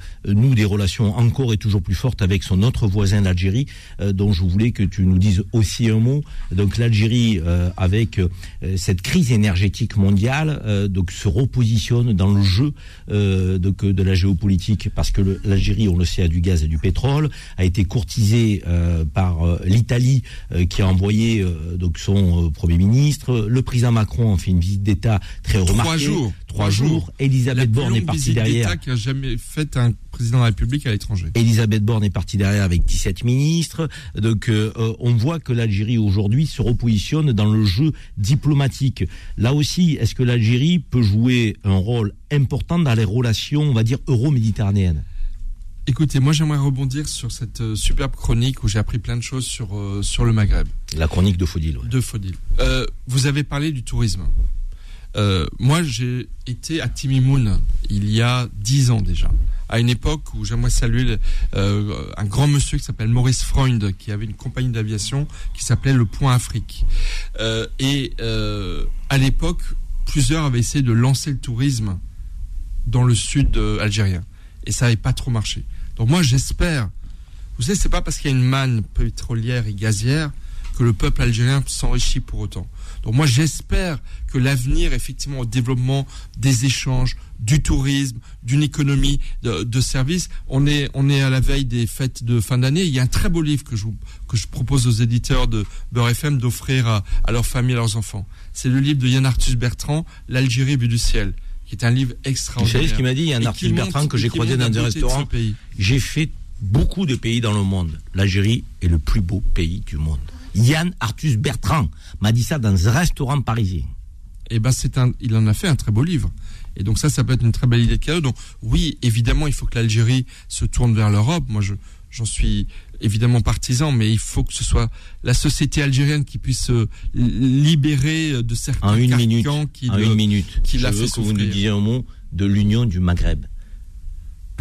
noue des relations encore et toujours plus fortes avec son autre voisin, l'Algérie, euh, dont je voulais que tu nous dises aussi un mot. Donc l'Algérie, euh, avec euh, cette crise énergétique mondiale, donc se repositionne dans le jeu donc, de la géopolitique parce que l'Algérie, on le sait, a du gaz et du pétrole, a été courtisée par l'Italie qui a envoyé donc son premier ministre. Le président Macron a fait une visite d'État très remarquée. Trois jours. Trois jours. Elisabeth La plus Borne est partie derrière. d'État qu'a jamais fait un président de la République à l'étranger. Elisabeth Borne est partie derrière avec 17 ministres. Donc euh, euh, on voit que l'Algérie aujourd'hui se repositionne dans le jeu diplomatique. Là aussi, est-ce que l'Algérie peut jouer un rôle important dans les relations, on va dire, euro-méditerranéennes? Écoutez, moi j'aimerais rebondir sur cette euh, superbe chronique où j'ai appris plein de choses sur, euh, sur le Maghreb, La chronique de ouais. de. Euh, vous avez parlé du tourisme. Euh, moi j'ai été à Timimoun il y a dix ans déjà, à une époque où j'aimerais saluer euh, un grand monsieur qui s'appelle Maurice Freund, qui avait une compagnie d'aviation qui s'appelait le Point Afrique. Euh, et à l'époque, plusieurs avaient essayé de lancer le tourisme dans le sud algérien. Et ça n'avait pas trop marché. Donc moi, j'espère. Vous savez, c'est pas parce qu'il y a une manne pétrolière et gazière que le peuple algérien s'enrichit pour autant. Donc moi, j'espère que l'avenir, effectivement, au développement des échanges, du tourisme, d'une économie de, de services, on est, on est à la veille des fêtes de fin d'année. Il y a un très beau livre que je, vous- que je propose aux éditeurs de Beurre FM d'offrir à, à leurs familles, à leurs enfants. C'est le livre de Yann Arthus Bertrand, L'Algérie vue du ciel, qui est un livre Vous extraordinaire. savez ce qu'il m'a dit Il y a un Et montre- Bertrand que j'ai croisé dans un restaurant. J'ai fait beaucoup de pays dans le monde. L'Algérie est le plus beau pays du monde. Yann Arthus Bertrand m'a dit ça dans un restaurant parisien. et ben c'est un, il en a fait un très beau livre. Et donc ça, ça peut être une très belle idée de cadeau. Donc oui, évidemment, il faut que l'Algérie se tourne vers l'Europe. Moi, je, j'en suis évidemment partisan, mais il faut que ce soit la société algérienne qui puisse se libérer de certains En une minute. qui En le- une minute. qui Je veux fait que vous nous disiez un mot de l'union du Maghreb.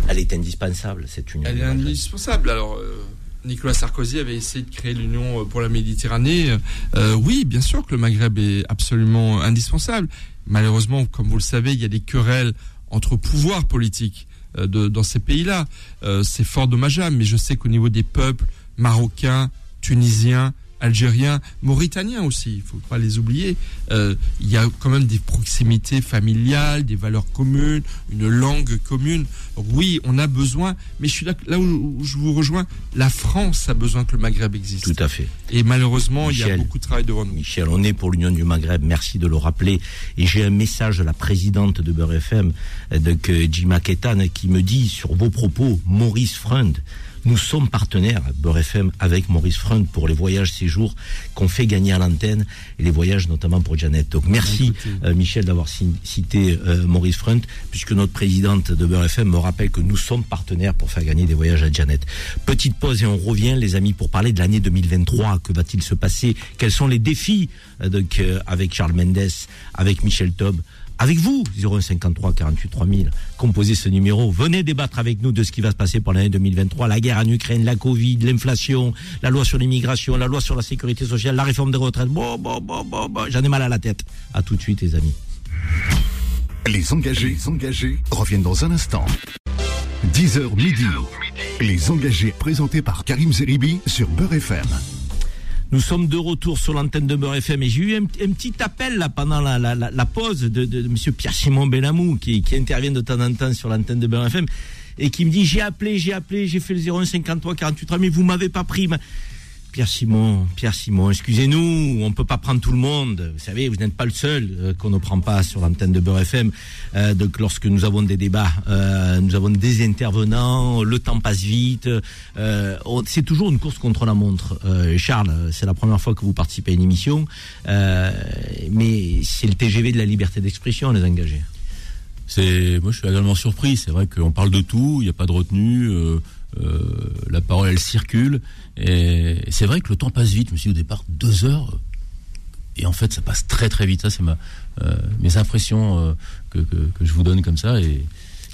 Elle est indispensable, cette union. Elle est indispensable. Alors, euh, Nicolas Sarkozy avait essayé de créer l'Union euh, pour la Méditerranée. Euh, oui, bien sûr que le Maghreb est absolument indispensable. Malheureusement, comme vous le savez, il y a des querelles entre pouvoirs politiques euh, dans ces pays-là. Euh, c'est fort dommageable, mais je sais qu'au niveau des peuples marocains, tunisiens, algériens, mauritaniens aussi, il faut pas les oublier, euh, il y a quand même des proximités familiales, des valeurs communes, une langue commune. Oui, on a besoin, mais je suis là, là où, où je vous rejoins, la France a besoin que le Maghreb existe. Tout à fait. Et malheureusement, il y a beaucoup de travail devant nous. Michel, on est pour l'Union du Maghreb, merci de le rappeler. Et j'ai un message de la présidente de Beurre FM, euh, donc euh, Jima Ketan, qui me dit sur vos propos, Maurice Freund, Nous sommes partenaires, Beurre FM, avec Maurice Front pour les voyages séjours qu'on fait gagner à l'antenne et les voyages notamment pour Janet. Donc merci euh, Michel d'avoir cité euh, Maurice Front, puisque notre présidente de Beurre FM me rappelle que nous sommes partenaires pour faire gagner des voyages à Janet. Petite pause et on revient, les amis, pour parler de l'année 2023. Que va-t-il se passer? Quels sont les défis euh, donc, avec Charles Mendes, avec Michel Taub avec vous, 0153 48 3000, composez ce numéro. Venez débattre avec nous de ce qui va se passer pour l'année 2023. La guerre en Ukraine, la Covid, l'inflation, la loi sur l'immigration, la loi sur la sécurité sociale, la réforme des retraites. Bon, bon, bon, bon, bon. J'en ai mal à la tête. À tout de suite, les amis. Les engagés, les engagés reviennent dans un instant. 10h midi. Les engagés présentés par Karim Zeribi sur Beurre FM. Nous sommes de retour sur l'antenne de Beurre FM et j'ai eu un, petit appel là pendant la, pause de, de, Monsieur Pierre-Simon Benamou qui, qui intervient de temps en temps sur l'antenne de Beurre FM et qui me dit j'ai appelé, j'ai appelé, j'ai fait le 0153 48 mais vous m'avez pas pris. Pierre Simon, Pierre Simon, excusez-nous, on peut pas prendre tout le monde. Vous savez, vous n'êtes pas le seul euh, qu'on ne prend pas sur l'antenne de Beurre FM. Euh, donc, lorsque nous avons des débats, euh, nous avons des intervenants, le temps passe vite. c'est toujours une course contre la montre. Charles, c'est la première fois que vous participez à une émission, mais c'est le TGV de la liberté d'expression, les engagés. C'est, moi, je suis également surpris. C'est vrai qu'on parle de tout, il n'y a pas de retenue. La parole elle circule et c'est vrai que le temps passe vite. Je me suis dit au départ deux heures. Et en fait, ça passe très très vite. Ça, c'est ma, euh, mes impressions euh, que, que, que, je vous donne comme ça. Et,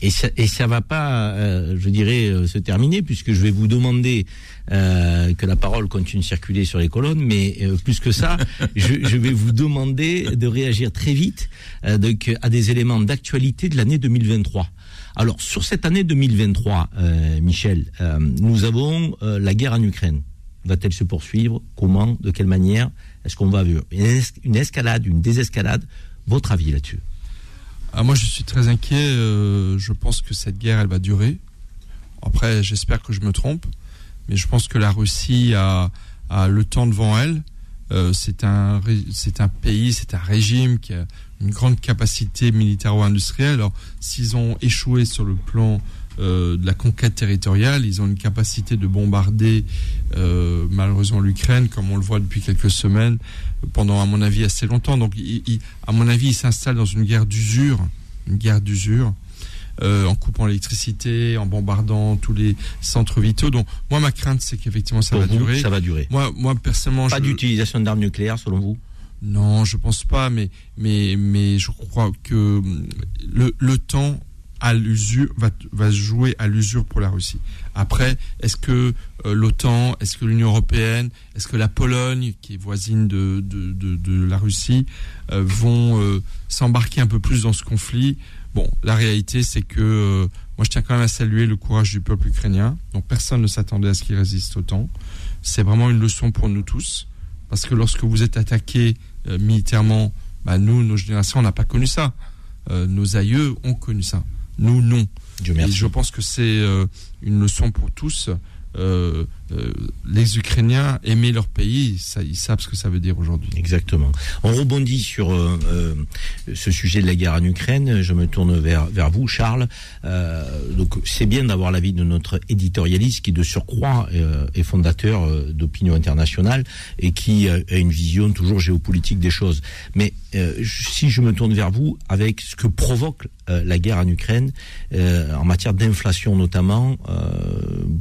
et ça, et ça va pas, euh, je dirais, se terminer puisque je vais vous demander que la parole continue de circuler sur les colonnes, mais plus que ça, je, je, vais vous demander de réagir très vite donc, à des éléments d'actualité de l'année 2023. Alors sur cette année 2023, euh, Michel, euh, nous avons euh, la guerre en Ukraine. Va-t-elle se poursuivre? Comment? De quelle manière? Est-ce qu'on va avoir une escalade, une désescalade? Votre avis là-dessus? Ah, Moi, je suis très inquiet. je pense que cette guerre, elle va durer. Après, j'espère que je me trompe, mais je pense que la Russie a, le temps devant elle. c'est un, c'est un pays, c'est un régime qui une grande capacité militaro-industrielle. Alors, s'ils ont échoué sur le plan euh, de la conquête territoriale, ils ont une capacité de bombarder euh, malheureusement l'Ukraine, comme on le voit depuis quelques semaines, pendant, à mon avis, assez longtemps. Donc, à mon avis, ils s'installent dans une guerre d'usure, une guerre d'usure. Euh, en coupant l'électricité, en bombardant tous les centres vitaux. Donc, moi, ma crainte, c'est qu'effectivement, ça va durer. Ça va durer. Moi, moi personnellement, pas d'utilisation d'armes nucléaires, selon vous? Non, je pense pas, mais mais mais je crois que le, le temps à l'usure va, va jouer à l'usure pour la Russie. Après, est-ce que euh, l'OTAN, est-ce que l'Union européenne, est-ce que la Pologne, qui est voisine de, de, de, de la Russie, euh, vont euh, s'embarquer un peu plus dans ce conflit? Bon, la réalité, c'est que moi, je tiens quand même à saluer le courage du peuple ukrainien. Donc, personne ne s'attendait à ce qu'il résiste autant. C'est vraiment une leçon pour nous tous. Parce que lorsque vous êtes attaqué euh, militairement, bah, nous, nos générations, on n'a pas connu ça. Euh, nos aïeux ont connu ça. Nous, non. Et je pense que c'est euh, une leçon pour tous. Euh, les Ukrainiens aimer leur pays, ça, ils savent ce que ça veut dire aujourd'hui. Exactement. On rebondit sur euh, euh, ce sujet de la guerre en Ukraine. Je me tourne vers, vers vous, Charles. donc, c'est bien d'avoir l'avis de notre éditorialiste qui, de surcroît, est fondateur d'Opinion Internationale et qui a une vision toujours géopolitique des choses. Mais si je me tourne vers vous, avec ce que provoque la guerre en Ukraine, en matière d'inflation notamment,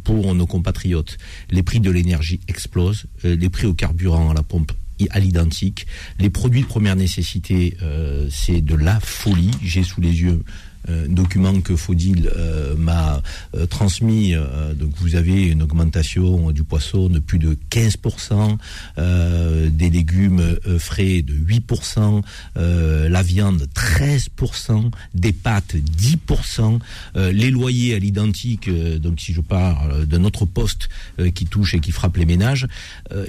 pour nos compatriotes, les prix de l'énergie explosent, euh, les prix au carburant à la pompe à l'identique. Les produits de première nécessité, euh, c'est de la folie. J'ai sous les yeux document que Faudil euh, m'a euh, transmis. donc vous avez une augmentation du poisson de plus de 15%, des légumes frais de 8%, la viande 13%, des pâtes 10%, les loyers à l'identique. donc si je parle de notre poste qui touche et qui frappe les ménages,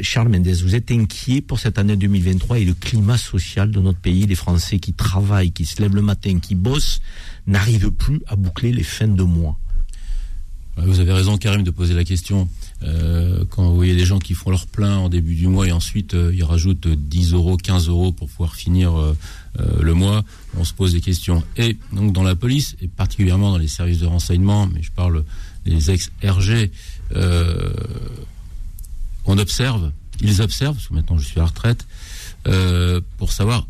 Charles Mendes, vous êtes inquiet pour cette année 2023 et le climat social de notre pays, les Français qui travaillent, qui se lèvent le matin, qui bossent n'arrive plus à boucler les fins de mois. Vous avez raison, Karim, de poser la question. Euh, quand vous voyez des gens qui font leur plein en début du mois et ensuite euh, ils rajoutent 10 euros, 15 euros pour pouvoir finir euh, le mois, on se pose des questions. Et donc dans la police, et particulièrement dans les services de renseignement, mais je parle des ex-RG, on observe, ils observent, parce que maintenant je suis à retraite, pour savoir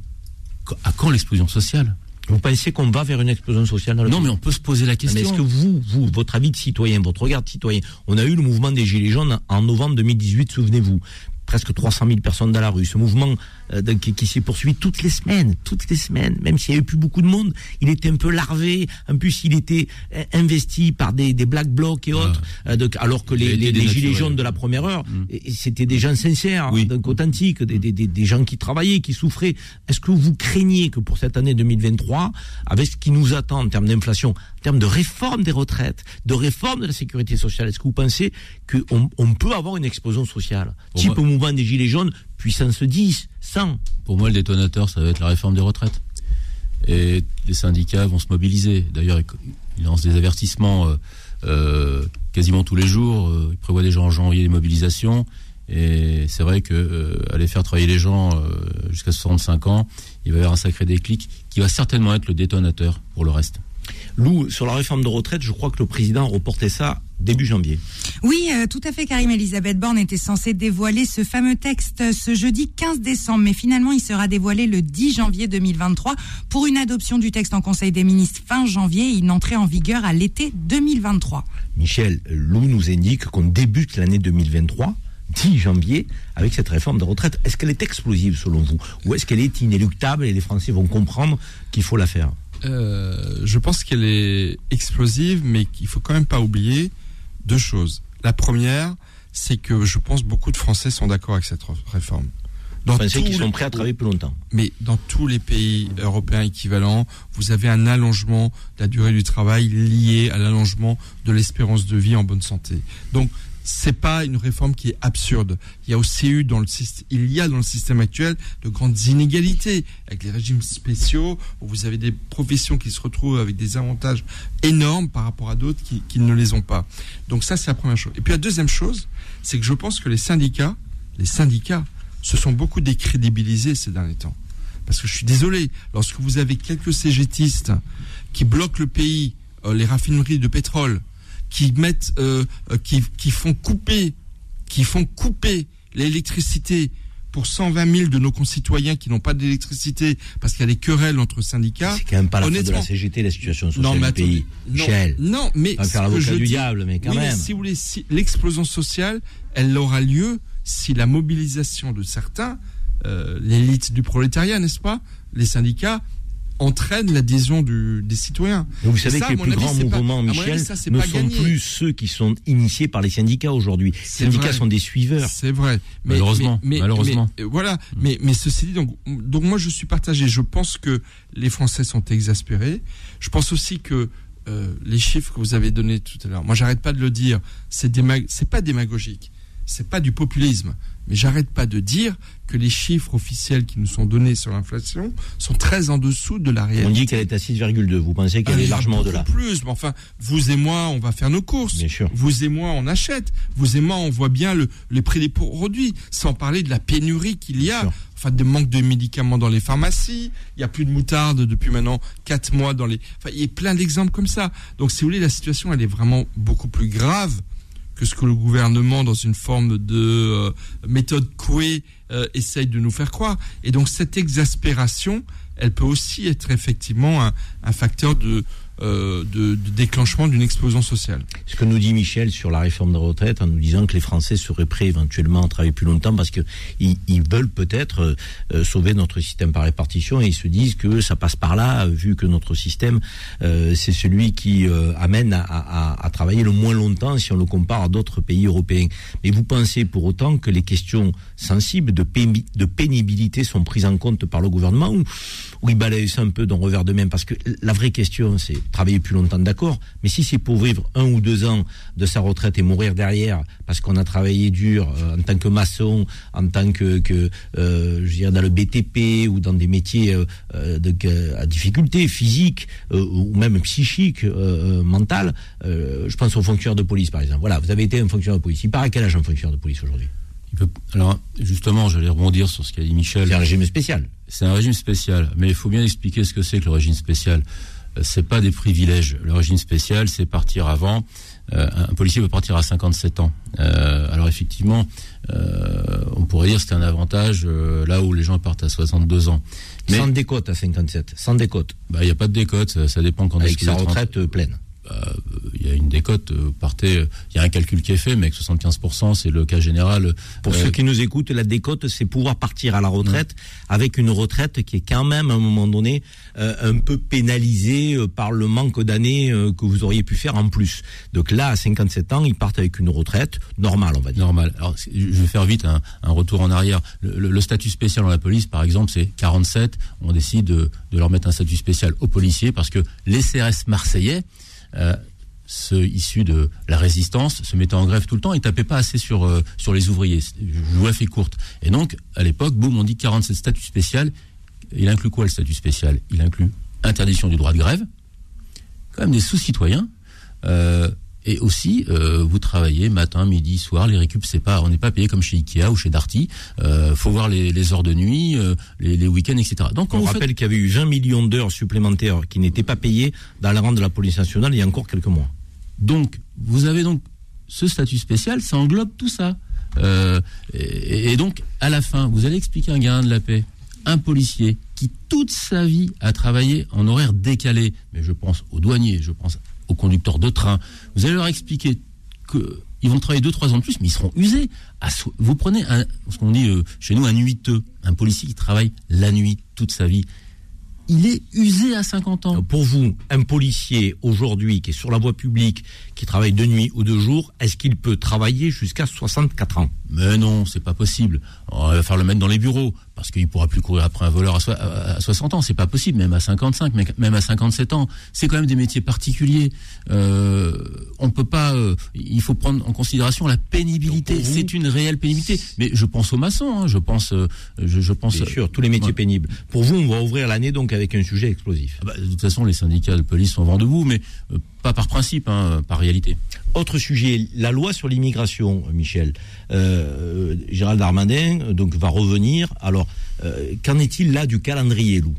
à quand l'explosion sociale. Vous pensez qu'on va vers une explosion sociale dans le Non, pays mais on peut se poser la Mais question. est-ce que vous, vous, votre avis de citoyen, votre regard de citoyen, on a eu le mouvement des Gilets jaunes en novembre 2018, souvenez-vous. Presque 300 000 personnes dans la rue. Ce mouvement euh, de- qui, qui s'est poursuivi toutes les semaines, toutes les semaines, même s'il n'y avait plus beaucoup de monde, il était un peu larvé. En plus, il était euh, investi par des, des black blocs et autres, euh, donc, alors que les, les, les Gilets jaunes de la première heure, Mm. c'était des gens sincères, Oui. donc authentiques, des, des, des, gens qui travaillaient, qui souffraient. Est-ce que vous craignez que pour cette année 2023, avec ce qui nous attend en termes d'inflation, en termes de réforme des retraites, de réforme de la sécurité sociale, est-ce que vous pensez qu'on on peut avoir une explosion sociale? Type au mouvement des Gilets jaunes, puissance 10, 100 Pour moi, le détonateur, ça va être la réforme des retraites. Et les syndicats vont se mobiliser. D'ailleurs, ils- lancent des avertissements euh, euh, quasiment tous les jours. Euh, Ils prévoient déjà en janvier des mobilisations. Et c'est vrai que euh, aller faire travailler les gens jusqu'à 65 ans, il va y avoir un sacré déclic qui va certainement être le détonateur pour le reste. Lou, sur la réforme de retraite, je crois que le président a reporté ça début janvier. Oui, euh, tout à fait, Karim. Elisabeth Borne était censée dévoiler ce fameux texte euh, ce jeudi 15 décembre, mais finalement, il sera dévoilé le 10 janvier 2023 pour une adoption du texte en Conseil des ministres fin janvier et une entrée en vigueur à l'été 2023. Michel, Lou nous indique qu'on débute l'année 2023, 10 janvier, avec cette réforme de retraite. Est-ce qu'elle est explosive selon vous? Ou est-ce qu'elle est inéluctable et les Français vont comprendre qu'il faut la faire? Euh, je pense qu'elle est explosive, mais qu'il faut quand même pas oublier deux choses. La première, c'est que je pense beaucoup de Français sont d'accord avec cette réforme. Dans pensez tous sont prêts à travailler plus longtemps Mais dans tous les pays européens équivalents, vous avez un allongement de la durée du travail lié à l'allongement de l'espérance de vie en bonne santé. Donc, c'est pas une réforme qui est absurde. Il y a aussi eu dans le système, il y a dans le système actuel de grandes inégalités avec les régimes spéciaux où vous avez des professions qui se retrouvent avec des avantages énormes par rapport à d'autres qui, qui ne les ont pas. Donc ça, c'est la première chose. Et puis la deuxième chose, c'est que je pense que les syndicats, les syndicats, se sont beaucoup décrédibilisés ces derniers temps. Parce que je suis désolé, lorsque vous avez quelques cégétistes qui bloquent le pays, euh, les raffineries de pétrole, qui mettent, euh, qui, qui font couper, qui font couper l'électricité pour 120 000 de nos concitoyens qui n'ont pas d'électricité parce qu'il y a des querelles entre syndicats. C'est quand même pas la faute de la CGT, la situation sociale Non, mais du pays. Non, Michel, non, mais faire que je du dis- diable, mais quand oui, même. mais si vous voulez, si l'explosion sociale, elle aura lieu si la mobilisation de certains, euh, l'élite du prolétariat, n'est-ce pas, les syndicats, entraîne l'adhésion du- des citoyens. Vous savez ça, que les plus avis, grands pas- mouvements, avis, Michel, ça, c'est ne sont gagné. plus ceux qui sont initiés par les syndicats aujourd'hui. Les syndicats vrai. sont des suiveurs. C'est vrai. Mais, Malheureusement, mais- mais- malheureusement. mais, voilà. Mais, mais ceci dit, donc, donc moi je suis partagé. Je pense que les Français sont exaspérés. Je pense aussi que euh, les chiffres que vous avez donnés tout à l'heure, moi j'arrête pas de le dire, c'est déma- c'est pas démagogique, c'est pas du populisme, mais j'arrête pas de dire que les chiffres officiels qui nous sont donnés sur l'inflation sont très en dessous de la réalité. On dit qu'elle est à 6,2. Vous pensez qu'elle Ah, est il y a largement au-delà plus, mais enfin, vous et moi, on va faire nos courses. Bien sûr. Vous et moi, on achète. Vous et moi, on voit bien le, les prix des produits, sans parler de la pénurie qu'il y a. Enfin, de manque de médicaments dans les pharmacies. Il y a plus de moutarde depuis maintenant quatre mois dans les. Enfin, il y a plein d'exemples comme ça. Donc, si vous voulez, la situation, elle est vraiment beaucoup plus grave que ce que le gouvernement, dans une forme de euh, méthode couée, euh, essaye de nous faire croire. Et donc, cette exaspération, elle peut aussi être effectivement un, un facteur de, euh, de, de déclenchement d'une explosion sociale. Ce que nous dit Michel sur la réforme de retraite en nous disant que les Français seraient prêts éventuellement à travailler plus longtemps parce que ils, veulent peut-être euh, sauver notre système par répartition et ils se disent que ça passe par là vu que notre système euh, c'est celui qui euh, amène à, à- à travailler le moins longtemps si on le compare à d'autres pays européens. Mais vous pensez pour autant que les questions sensibles de, de pénibilité sont prises en compte par le gouvernement ou, ou ils balayent ça un peu d'un revers de main Parce que la vraie question c'est travailler plus longtemps, d'accord. Mais si c'est pour vivre un ou deux ans de sa retraite et mourir derrière parce qu'on a travaillé dur euh, en tant que maçon, en tant que, que euh, je dirais dans le BTP ou dans des métiers euh, euh, de, à difficulté physique euh, ou même psychique, euh, mentale, je pense aux fonctionnaires de police par exemple. Voilà, vous avez été un fonctionnaire de police. Il part à quel âge un fonctionnaire de police aujourd'hui? Alors, justement, j'allais rebondir sur ce qu'a dit Michel. C'est un régime spécial. C'est un régime spécial, mais il faut bien expliquer ce que c'est que le régime spécial. Euh, C'est pas des privilèges. Le régime spécial, c'est partir avant. Euh, un policier peut partir à 57 ans. Euh, alors effectivement, euh, on pourrait dire que c'est un avantage là où les gens partent à 62 ans. Mais Sans décote à 57, sans décote, bah, il n'y a pas de décote, ça, ça dépend quand avec que sa retraite pleine. Bah, il y a une décote, euh, partez, euh, il y a un calcul qui est fait, mais avec 75%, c'est le cas général. Pour Euh, ceux qui nous écoutent, la décote, c'est pouvoir partir à la retraite avec une retraite qui est quand même, à un moment donné, euh, un peu pénalisée par le manque d'années euh, que vous auriez pu faire en plus. Donc là, à 57 ans, ils partent avec une retraite normale, on va dire. Normal. Alors, je vais faire vite un, un retour en arrière. Le, le- le statut spécial dans la police, par exemple, c'est 47. On décide de, de leur mettre un statut spécial aux policiers parce que les CRS marseillais, ceux issus de la résistance, se mettaient en grève tout le temps et tapaient pas assez sur euh, sur les ouvriers. Je vous la fais courte. Et donc, à l'époque, boum, on dit 47 statut spécial. Il inclut quoi le statut spécial? Il inclut interdiction du droit de grève, quand même des sous-citoyens. Euh, et aussi, euh, vous travaillez matin, midi, soir, les récup, c'est pas, on n'est pas payé comme chez Ikea ou chez Darty. Euh, faut voir les, les heures de nuit, euh, les, les week-ends, etc. Donc, On vous rappelle faites, qu'il y avait eu 20 millions d'heures supplémentaires qui n'étaient pas payées dans la rang de la police nationale il y a encore quelques mois. donc, vous avez donc ce statut spécial, ça englobe tout ça. Euh, et, et donc, à la fin, vous allez expliquer un gamin de la paix, un policier qui toute sa vie a travaillé en horaire décalé, mais je pense aux douaniers, je pense aux conducteurs de train, vous allez leur expliquer que ils vont travailler 2-3 ans de plus, mais ils seront usés. Vous prenez un, ce qu'on dit euh, chez nous un nuiteux, un policier qui travaille la nuit toute sa vie. Il est usé à 50 ans. Pour vous, un policier aujourd'hui qui est sur la voie publique, qui travaille de nuit ou de jour, est-ce qu'il peut travailler jusqu'à 64 ans? Mais non, c'est pas possible. On va faire le mettre dans les bureaux parce qu'il pourra plus courir après un voleur à, soi- à- à 60 ans. C'est pas possible, même à 55, mais- même à 57 ans. C'est quand même des métiers particuliers. Euh, on peut pas. euh, il faut prendre en considération la pénibilité. C'est une réelle pénibilité. Mais je pense aux maçons. hein, je pense. euh, je, je pense. Bien sûr, tous les métiers pénibles. Pour vous, on va ouvrir l'année donc avec un sujet explosif. Ah bah, de toute façon, les syndicats de police sont vent debout, mais euh, pas par principe, hein, par réalité. Autre sujet, la loi sur l'immigration, Michel. Euh, Gérald Darmanin donc va revenir. Alors, euh, qu'en est-il là du calendrier, Lou?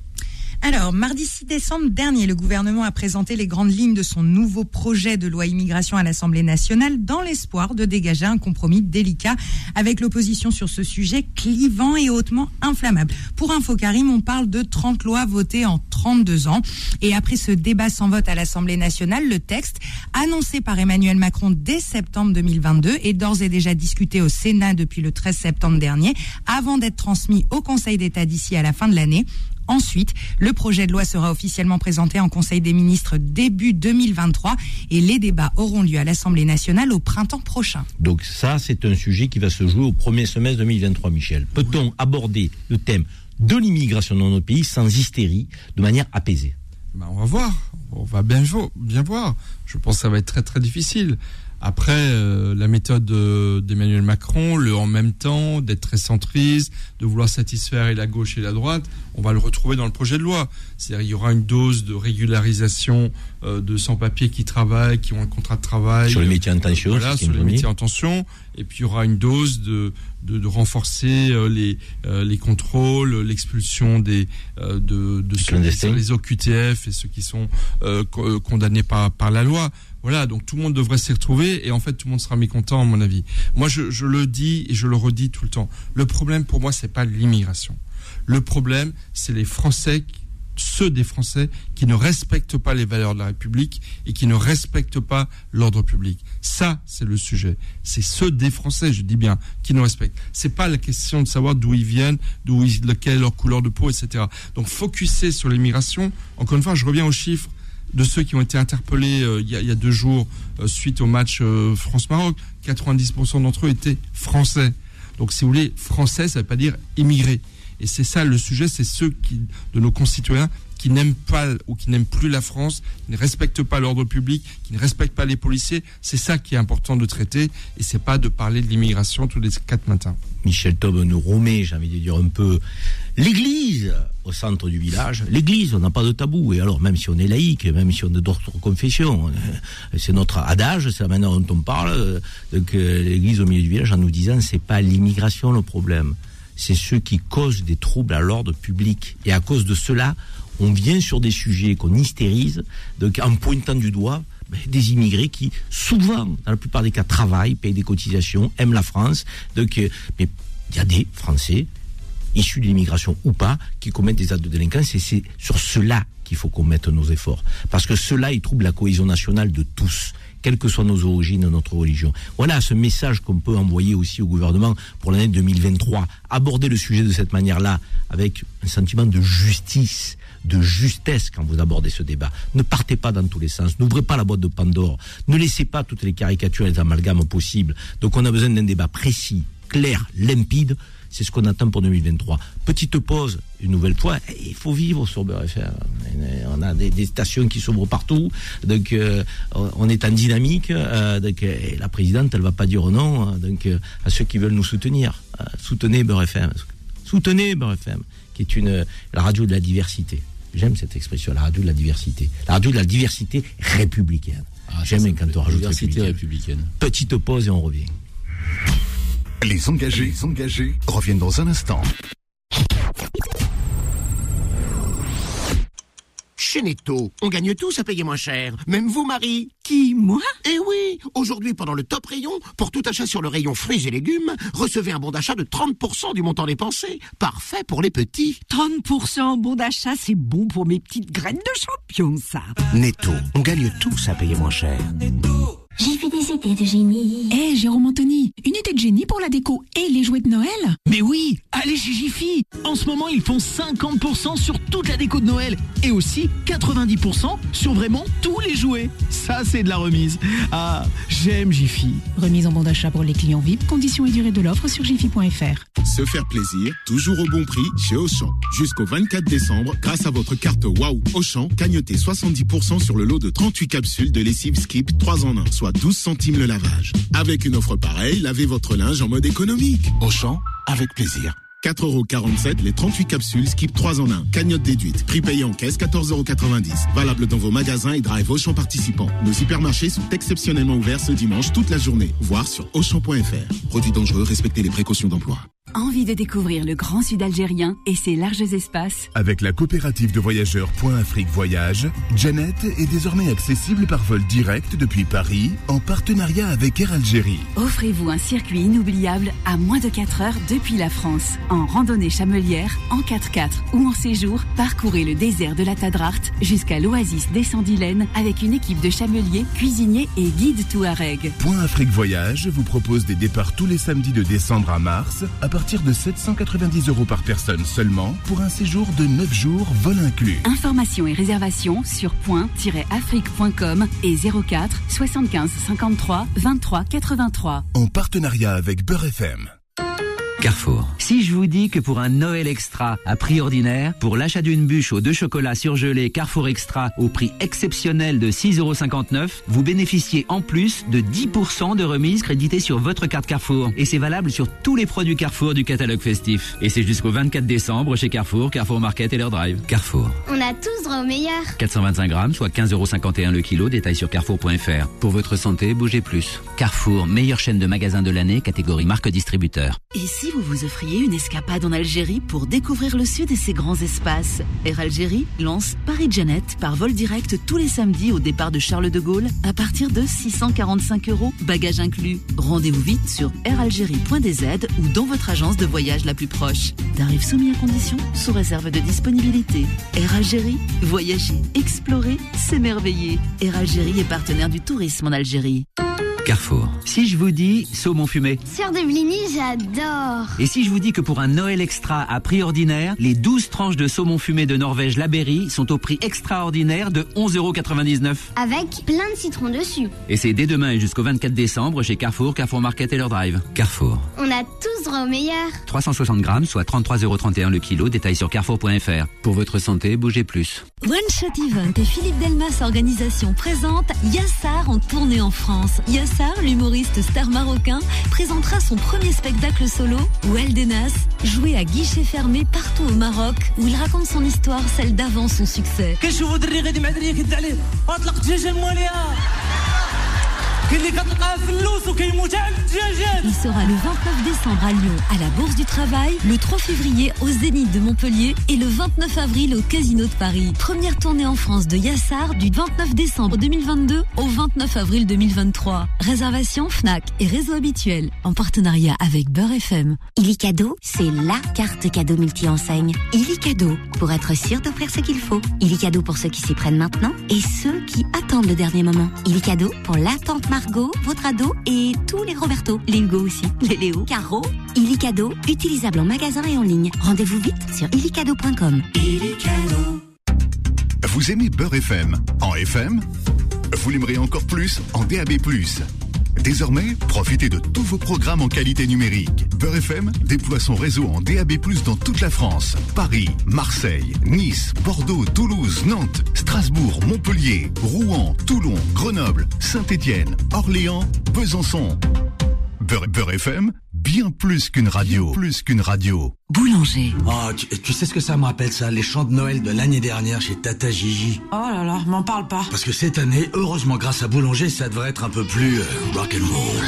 Alors, mardi 6 décembre dernier, le gouvernement a présenté les grandes lignes de son nouveau projet de loi immigration à l'Assemblée nationale dans l'espoir de dégager un compromis délicat avec l'opposition sur ce sujet clivant et hautement inflammable. Pour Info Karim, on parle de 30 lois votées en 32 ans. Et après ce débat sans vote à l'Assemblée nationale, le texte, annoncé par Emmanuel Macron dès septembre 2022, est d'ores et déjà discuté au Sénat depuis le 13 septembre dernier, avant d'être transmis au Conseil d'État d'ici à la fin de l'année. Ensuite, le projet de loi sera officiellement présenté en Conseil des ministres début 2023 et les débats auront lieu à l'Assemblée nationale au printemps prochain. Donc ça, c'est un sujet qui va se jouer au premier semestre 2023, Michel. Peut-on aborder le thème de l'immigration dans nos pays sans hystérie, de manière apaisée? Ben, on va voir. On va bien, bien voir. Je pense que ça va être très très difficile. Après, euh, la méthode euh, d'Emmanuel Macron, le en même temps, d'être très centriste, de vouloir satisfaire et la gauche et la droite, on va le retrouver dans le projet de loi. C'est-à-dire il y aura une dose de régularisation euh, de sans-papiers qui travaillent, qui ont un contrat de travail. Sur les métiers en tension, Voilà, sur les métiers en tension. Et puis il y aura une dose de, de, de renforcer euh, les, euh, les contrôles, l'expulsion des euh, de, de ceux qui sont les OQTF et ceux qui sont co- condamnés par, par la loi. Voilà, donc tout le monde devrait s'y retrouver et en fait tout le monde sera mécontent à mon avis. Moi je, le dis et je le redis tout le temps. Le problème pour moi c'est pas l'immigration. Le problème c'est les Français ceux des Français qui ne respectent pas les valeurs de la République et qui ne respectent pas l'ordre public. Ça, c'est le sujet. C'est ceux des Français, je dis bien, qui ne respectent. C'est pas la question de savoir d'où ils viennent, d'où ils, est leur couleur de peau, etc. Donc, focuser sur l'immigration. Encore une fois, je reviens aux chiffres de ceux qui ont été interpellés euh, il, y a, deux jours euh, suite au match euh, France-Maroc. 90% d'entre eux étaient français. Donc, si vous voulez, français, ça ne veut pas dire immigré. Et c'est ça le sujet, c'est ceux de nos concitoyens qui n'aiment pas ou qui n'aiment plus la France, qui ne respectent pas l'ordre public, qui ne respectent pas les policiers. C'est ça qui est important de traiter et c'est pas de parler de l'immigration tous les quatre matins. Michel Taube nous remet, j'ai envie de dire un peu, l'église au centre du village. L'église, on n'a pas de tabou. Et alors, même si on est laïque, même si on est d'autres confessions, euh, c'est notre adage, c'est la manière dont on parle. Donc, euh, l'église au milieu du village en nous disant, c'est pas l'immigration le problème. C'est ceux qui causent des troubles à l'ordre public. Et à cause de cela, on vient sur des sujets qu'on hystérise, donc en pointant du doigt ben, des immigrés qui, souvent, dans la plupart des cas, travaillent, payent des cotisations, aiment la France. Donc, euh, mais il y a des Français, issus de l'immigration ou pas, qui commettent des actes de délinquance, et c'est sur cela qu'il faut qu'on mette nos efforts. Parce que cela, il trouble la cohésion nationale de tous, quelles que soient nos origines, notre religion. Voilà ce message qu'on peut envoyer aussi au gouvernement pour l'année 2023. Aborder le sujet de cette manière-là, avec un sentiment de justice, de justesse quand vous abordez ce débat. Ne partez pas dans tous les sens, n'ouvrez pas la boîte de Pandore, ne laissez pas toutes les caricatures et les amalgames possibles. Donc on a besoin d'un débat précis, clair, limpide. C'est ce qu'on attend pour 2023. Petite pause, une nouvelle fois. Il faut vivre sur Beurre FM. On a des, stations qui s'ouvrent partout. Donc, euh, on est en dynamique. Euh, donc, et la présidente, elle va pas dire non. hein, donc, euh, à ceux qui veulent nous soutenir, soutenez Beurre FM. Soutenez Beurre FM, qui est une la radio de la diversité. J'aime cette expression, la radio de la diversité. La radio de la diversité républicaine. J'aime quand on rajoute Diversité républicaine. Petite pause et on revient. Les engagés, les engagés reviennent dans un instant. Chez Netto, on gagne tous à payer moins cher. Même vous, Marie. Qui, moi? Eh oui Aujourd'hui, pendant le top rayon, pour tout achat sur le rayon fruits et légumes, recevez un bon d'achat de 30% du montant dépensé. Parfait pour les petits. 30% bon d'achat, c'est bon pour mes petites graines de champion, ça. Netto, on gagne tous à payer moins cher. J'ai fait des idées de génie. Hé, Jérôme Anthony, une idée de génie pour la déco et les jouets de Noël? Mais oui, allez chez Jiffy En ce moment, ils font 50% sur toute la déco de Noël et aussi 90% sur vraiment tous les jouets. Ça, c'est de la remise. Ah, j'aime Jiffy. Remise en bon d'achat pour les clients VIP, conditions et durée de l'offre sur jiffy.fr. Se faire plaisir, toujours au bon prix chez Auchan. Jusqu'au 24 décembre, grâce à votre carte Waouh Auchan, cagnotez 70% sur le lot de 38 capsules de lessive Skip 3 en 1, soit 12 centimes le lavage. Avec une offre pareille, lavez votre linge en mode économique. Auchan, avec plaisir. 4,47€ les 38 capsules Skip 3 en 1. Cagnotte déduite. Prix payé en caisse 14,90€. Valable dans vos magasins et drive Auchan participants. Nos hypermarchés sont exceptionnellement ouverts ce dimanche toute la journée. Voir sur Auchan.fr. Produits dangereux, respectez les précautions d'emploi. Envie de découvrir le grand sud algérien et ses larges espaces? Avec la coopérative de voyageurs Point Afrique Voyage, Janet est désormais accessible par vol direct depuis Paris en partenariat avec Air Algérie. Offrez-vous un circuit inoubliable à moins de 4 heures depuis la France. En randonnée chamelière, en 4x4 ou en séjour, parcourez le désert de la Tadrart jusqu'à l'oasis des Sandilènes avec une équipe de chameliers, cuisiniers et guides Touareg. Point Afrique Voyage vous propose des départs tous les samedis de décembre à mars à partir de 790 euros par personne seulement pour un séjour de 9 jours, vol inclus. Informations et réservations sur point-afrique.com et 04 75 53 23 83. En partenariat avec Beurre FM. Carrefour. Si je vous dis que pour un Noël extra à prix ordinaire, pour l'achat d'une bûche aux deux chocolats surgelés Carrefour Extra au prix exceptionnel de 6,59€, vous bénéficiez en plus de 10% de remise créditée sur votre carte Carrefour. Et c'est valable sur tous les produits Carrefour du catalogue festif. Et c'est jusqu'au 24 décembre chez Carrefour, Carrefour Market et leur drive. Carrefour. On a tous droit au meilleur. 425 grammes, soit 15,51€ le kilo, détail sur carrefour.fr. Pour votre santé, bougez plus. Carrefour, meilleure chaîne de magasins de l'année, catégorie marque distributeur. Et si vous vous offriez une escapade en Algérie pour découvrir le sud et ses grands espaces Air Algérie lance Paris Janet par vol direct tous les samedis au départ de Charles de Gaulle à partir de 645 euros, bagages inclus. Rendez-vous vite sur airalgérie.dz ou dans votre agence de voyage la plus proche. Tarifs soumis à conditions, sous réserve de disponibilité. Air Algérie, voyager, explorer, s'émerveiller. Air Algérie est partenaire du tourisme en Algérie. Carrefour. Si je vous dis saumon fumé. Sur de blini, j'adore. Et si je vous dis que pour un Noël extra à prix ordinaire, les 12 tranches de saumon fumé de Norvège Laberry sont au prix extraordinaire de 11,99€. Avec plein de citrons dessus. Et c'est dès demain et jusqu'au 24 décembre chez Carrefour, Carrefour Market et leur drive. Carrefour. On a tous droit au meilleur. 360 grammes, soit 33,31€ le kilo, détail sur carrefour.fr. Pour votre santé, bougez plus. One Shot Event et Philippe Delmas Organisation présente Yassar en tournée en France. Yassar, l'humoriste star marocain, présentera son premier spectacle solo, Weldenas, joué à guichet fermé partout au Maroc, où il raconte son histoire, celle d'avant son succès. Il sera le 29 décembre à Lyon, à la Bourse du Travail, le 3 février au Zénith de Montpellier et le 29 avril au Casino de Paris. Première tournée en France de Yassar du 29 décembre 2022 au 29 avril 2023. Réservation Fnac et réseau habituel en partenariat avec Beurre FM. Illicado, c'est LA carte cadeau multi-enseigne. Illicado, pour être sûr d'offrir ce qu'il faut. Illicado pour ceux qui s'y prennent maintenant et ceux qui attendent le dernier moment. Illicado pour l'attente Margot, votre ado et tous les Roberto, les Hugo aussi, les Léo, Caro. Illicado, utilisable en magasin et en ligne. Rendez-vous vite sur illicado.com. Vous aimez Beurre FM en FM Vous l'aimerez encore plus en DAB+. Désormais, profitez de tous vos programmes en qualité numérique. Beurre FM déploie son réseau en DAB+, dans toute la France. Paris, Marseille, Nice, Bordeaux, Toulouse, Nantes, Strasbourg, Montpellier, Rouen, Toulon, Grenoble, Saint-Étienne, Orléans, Besançon. Beurre, FM, bien plus qu'une radio. Plus qu'une radio. Boulanger. Oh, tu, tu sais ce que ça me rappelle ça? Les chants de Noël de l'année dernière chez Tata Gigi. Oh là là, m'en parle pas. Parce que cette année, heureusement grâce à Boulanger, ça devrait être un peu plus euh, rock'n'roll.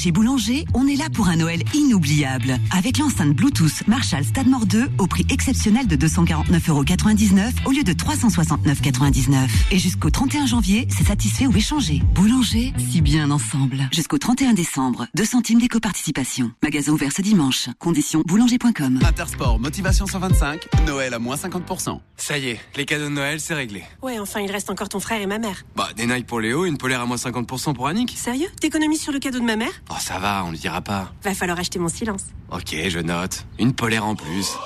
Chez Boulanger, on est là pour un Noël inoubliable. Avec l'enceinte Bluetooth Marshall Stadmore 2 au prix exceptionnel de 249,99€ au lieu de 369,99€. Et jusqu'au 31 janvier, c'est satisfait ou échangé. Boulanger, si bien ensemble. Jusqu'au 31 décembre, 2 centimes d'éco-participation. Magasin ouvert ce dimanche. Conditions boulanger.com. Intersport, motivation 125, Noël à moins 50%. Ça y est, les cadeaux de Noël, c'est réglé. Ouais, enfin, il reste encore ton frère et ma mère. Bah, des Nike pour Léo, une polaire à moins 50% pour Annick. Sérieux? T'économises sur le cadeau de ma mère? Oh, ça va, on le dira pas. Va falloir acheter mon silence. Ok, je note. Une polaire en plus.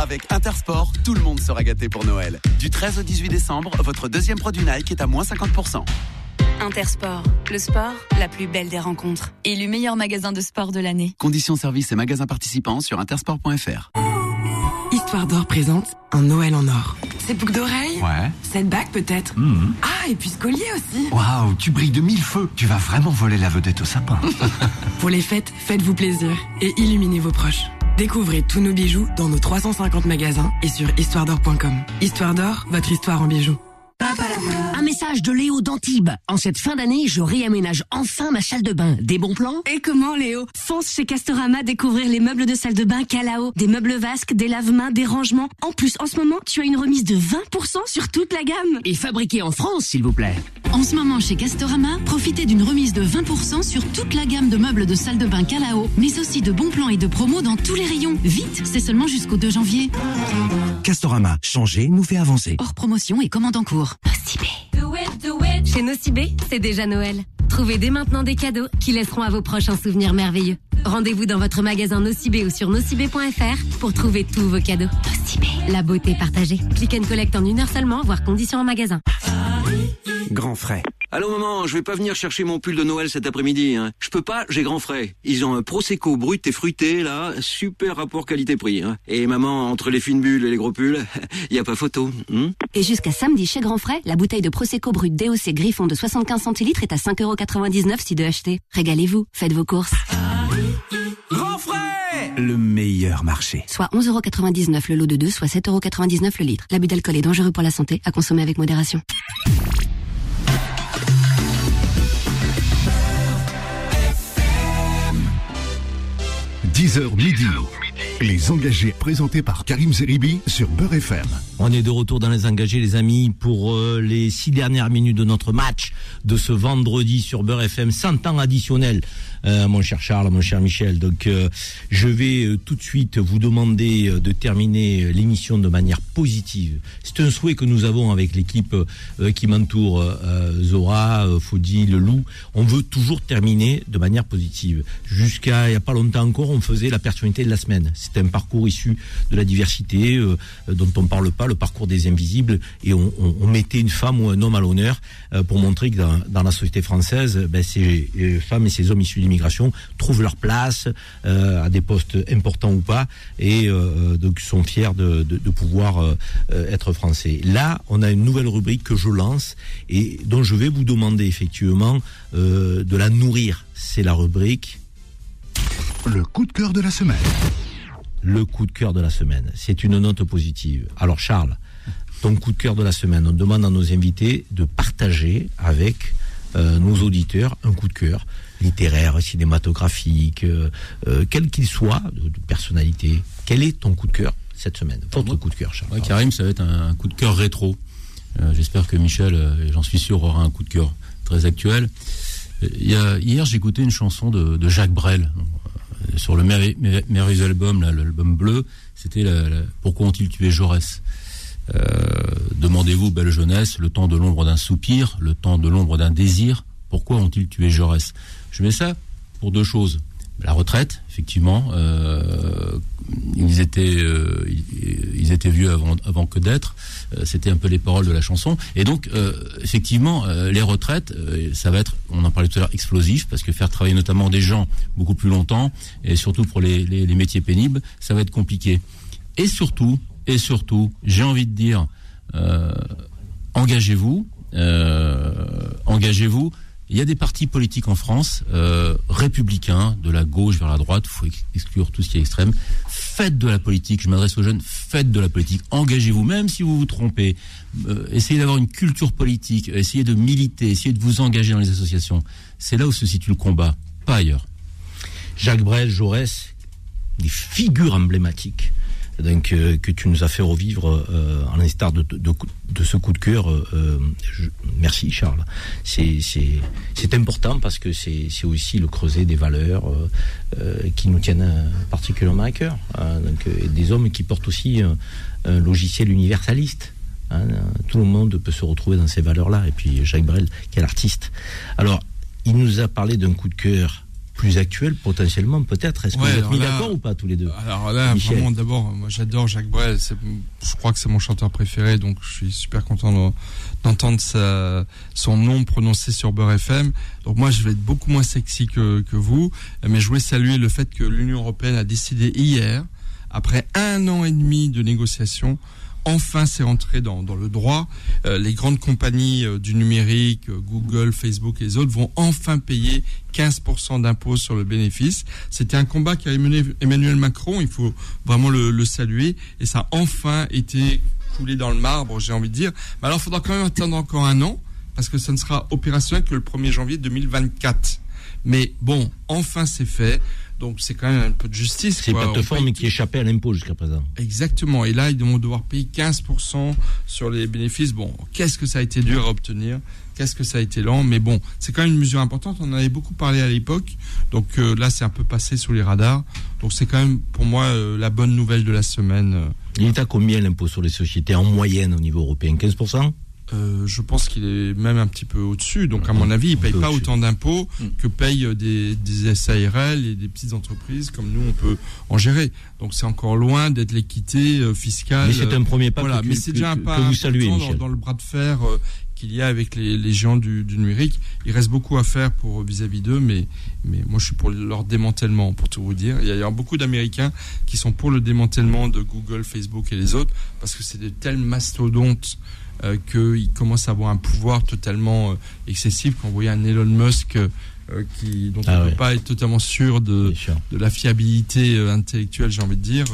Avec Intersport, tout le monde sera gâté pour Noël. Du 13 au 18 décembre, votre deuxième produit Nike est à moins 50%. Intersport, le sport, la plus belle des rencontres. Élu meilleur magasin de sport de l'année. Conditions services et magasins participants sur intersport.fr. Histoire d'or présente un Noël en or. Ces boucles d'oreilles Ouais. Cette bague peut-être Mhm. Ah, et puis ce collier aussi Waouh, tu brilles de mille feux. Tu vas vraiment voler la vedette au sapin. Pour les fêtes, faites-vous plaisir et illuminez vos proches. Découvrez tous nos bijoux dans nos 350 magasins et sur histoiredor.com. Histoire d'or, votre histoire en bijoux. Un message de Léo d'Antibes. En cette fin d'année, je réaménage enfin ma salle de bain. Des bons plans? Et comment Léo? Fonce chez Castorama découvrir les meubles de salle de bain Calao, des meubles vasques, des lave-mains, des rangements. En plus, en ce moment, tu as une remise de 20% sur toute la gamme. Et fabriqué en France, s'il vous plaît. En ce moment, chez Castorama, profitez d'une remise de 20% sur toute la gamme de meubles de salle de bain Calao, mais aussi de bons plans et de promos dans tous les rayons. Vite, c'est seulement jusqu'au 2 janvier. Castorama, changer nous fait avancer. Hors promotion et commande en cours. Chez Nocibé, c'est déjà Noël. Trouvez dès maintenant des cadeaux qui laisseront à vos proches un souvenir merveilleux. Rendez-vous dans votre magasin Nocibé ou sur nocibé.fr pour trouver tous vos cadeaux. Nocibé, la beauté partagée. Click and collect en une heure seulement, voire conditions en magasin. Grand frais. Allô maman, je vais pas venir chercher mon pull de Noël cet après-midi. Hein. Je peux pas, j'ai grand frais. Ils ont un prosecco brut et fruité là, super rapport qualité-prix. Hein. Et maman, entre les fines bulles et les gros pulls, y a pas photo. hein. Et jusqu'à samedi chez Grand Frais, la bouteille de Prosecco brut DOC Griffon de 75 centilitres est à 5,99€ si deux achetés. Régalez-vous, faites vos courses. Grand frais Le meilleur marché. Soit 11,99€ le lot de 2, soit 7,99€ le litre. L'abus d'alcool est dangereux pour la santé, à consommer avec modération. – 10h midi. Les engagés présentés par Karim Zeribi sur Beurre FM. On est de retour dans les engagés, les amis, pour euh, les six dernières minutes de notre match de ce vendredi sur Beurre FM. 100 ans additionnel mon cher Charles, mon cher Michel. Donc, je vais tout de suite vous demander de terminer l'émission de manière positive. C'est un souhait que nous avons avec l'équipe qui m'entoure, Zora, Fodi, Le Loup. On veut toujours terminer de manière positive. Jusqu'à il n'y a pas longtemps encore, on faisait la personnalité de la semaine. C'est un parcours issu de la diversité dont on parle pas, le parcours des invisibles, et on, mettait une femme ou un homme à l'honneur pour montrer que dans, la société française, ben, ces femmes et ces hommes issus d'immigration trouvent leur place à des postes importants ou pas, et donc sont fiers de, pouvoir être français. Là, on a une nouvelle rubrique que je lance et dont je vais vous demander effectivement de la nourrir. C'est la rubrique. Le coup de cœur de la semaine le coup de cœur de la semaine. C'est une note positive. Alors Charles, ton coup de cœur de la semaine, on demande à nos invités de partager avec euh, nos auditeurs un coup de cœur littéraire, cinématographique, euh, euh, quel qu'il soit, de, personnalité. Quel est ton coup de cœur cette semaine? Votre coup de cœur, Charles. Ouais, Karim, ça va être un, coup de cœur rétro. J'espère que Michel, j'en suis sûr, aura un coup de cœur très actuel. hier, j'ai écouté une chanson de Jacques Brel sur le merveilleux album, l'album bleu, c'était Pourquoi ont-ils tué Jaurès? Euh, Demandez-vous, belle jeunesse, le temps de l'ombre d'un soupir, le temps de l'ombre d'un désir, pourquoi ont-ils tué Jaurès? Je mets ça pour deux choses. La retraite, effectivement, euh, ils étaient euh, ils étaient vieux avant que d'être. Euh, c'était un peu les paroles de la chanson. Et donc, effectivement, les retraites, ça va être, on en parlait tout à l'heure, explosif, parce que faire travailler notamment des gens beaucoup plus longtemps, et surtout pour les, les, les métiers pénibles, ça va être compliqué. Et surtout, et surtout, j'ai envie de dire, engagez-vous, engagez-vous il y a des partis politiques en France, euh, républicains, de la gauche vers la droite, il faut exclure tout ce qui est extrême. Faites de la politique, je m'adresse aux jeunes, faites de la politique, engagez-vous, même si vous vous trompez. Euh, essayez d'avoir une culture politique, essayez de militer, essayez de vous engager dans les associations. C'est là où se situe le combat, pas ailleurs. Jacques Brel, Jaurès, des figures emblématiques donc, euh, que tu nous as fait revivre euh, à l'instar de, ce coup de cœur. Euh, merci Charles. C'est important parce que c'est aussi le creuset des valeurs qui nous tiennent particulièrement à cœur. Hein. des hommes qui portent aussi un logiciel universaliste. Hein. tout le monde peut se retrouver dans ces valeurs-là. Et puis Jacques Brel, quel artiste. Alors, il nous a parlé d'un coup de cœur plus actuel potentiellement peut-être. Est-ce que vous êtes mis d'accord ou pas tous les deux Alors là, vraiment d'abord, moi j'adore Jacques Brel. Je crois que c'est mon chanteur préféré, donc je suis super content d'entendre son nom prononcé sur Beurre FM. Donc moi je vais être beaucoup moins sexy que, que vous, mais je voulais saluer le fait que l'Union européenne a décidé hier, après un an et demi de négociations, enfin c'est rentré dans, dans, le droit. Euh, les grandes compagnies euh, du numérique, euh, Google, Facebook et les autres, vont enfin payer 15% d'impôts sur le bénéfice. C'était un combat qui a mené Emmanuel Macron, il faut vraiment le, le, saluer, et ça a enfin été coulé dans le marbre, j'ai envie de dire. Mais alors il faudra quand même attendre encore un an, parce que ça ne sera opérationnel que le 1er janvier 2024. Mais bon, enfin c'est fait. Donc c'est quand même un peu de justice. C'est une plateforme qui échappait à l'impôt jusqu'à présent. Exactement. Et là, ils vont devoir payer 15% sur les bénéfices. Bon, qu'est-ce que ça a été dur à obtenir? Qu'est-ce que ça a été lent? Mais bon, c'est quand même une mesure importante. On en avait beaucoup parlé à l'époque. Donc euh, là, c'est un peu passé sous les radars. Donc c'est quand même pour moi euh, la bonne nouvelle de la semaine. Il est à combien l'impôt sur les sociétés en moyenne au niveau européen? 15% euh, je pense qu'il est même un petit peu au-dessus. Donc, à mon avis, il ne paye pas autant d'impôts mm. que payent des, des, SARL et des petites entreprises comme nous, on peut en gérer. Donc, c'est encore loin d'être l'équité euh, fiscale. Mais c'est un premier pas voilà, que, mais c'est déjà un pas que vous saluez, dans, dans, le bras de fer euh, qu'il y a avec les, les géants du, du, numérique. Il reste beaucoup à faire pour vis-à-vis d'eux, mais, mais moi, je suis pour leur démantèlement, pour tout vous dire. Il y a, il y a beaucoup d'Américains qui sont pour le démantèlement de Google, Facebook et les autres, parce que c'est de tels mastodontes euh, qu'il commence à avoir un pouvoir totalement euh, excessif. Quand vous voyez un Elon Musk euh, qui, dont ah on ne peut pas être totalement sûr de, de la fiabilité intellectuelle, j'ai envie de dire.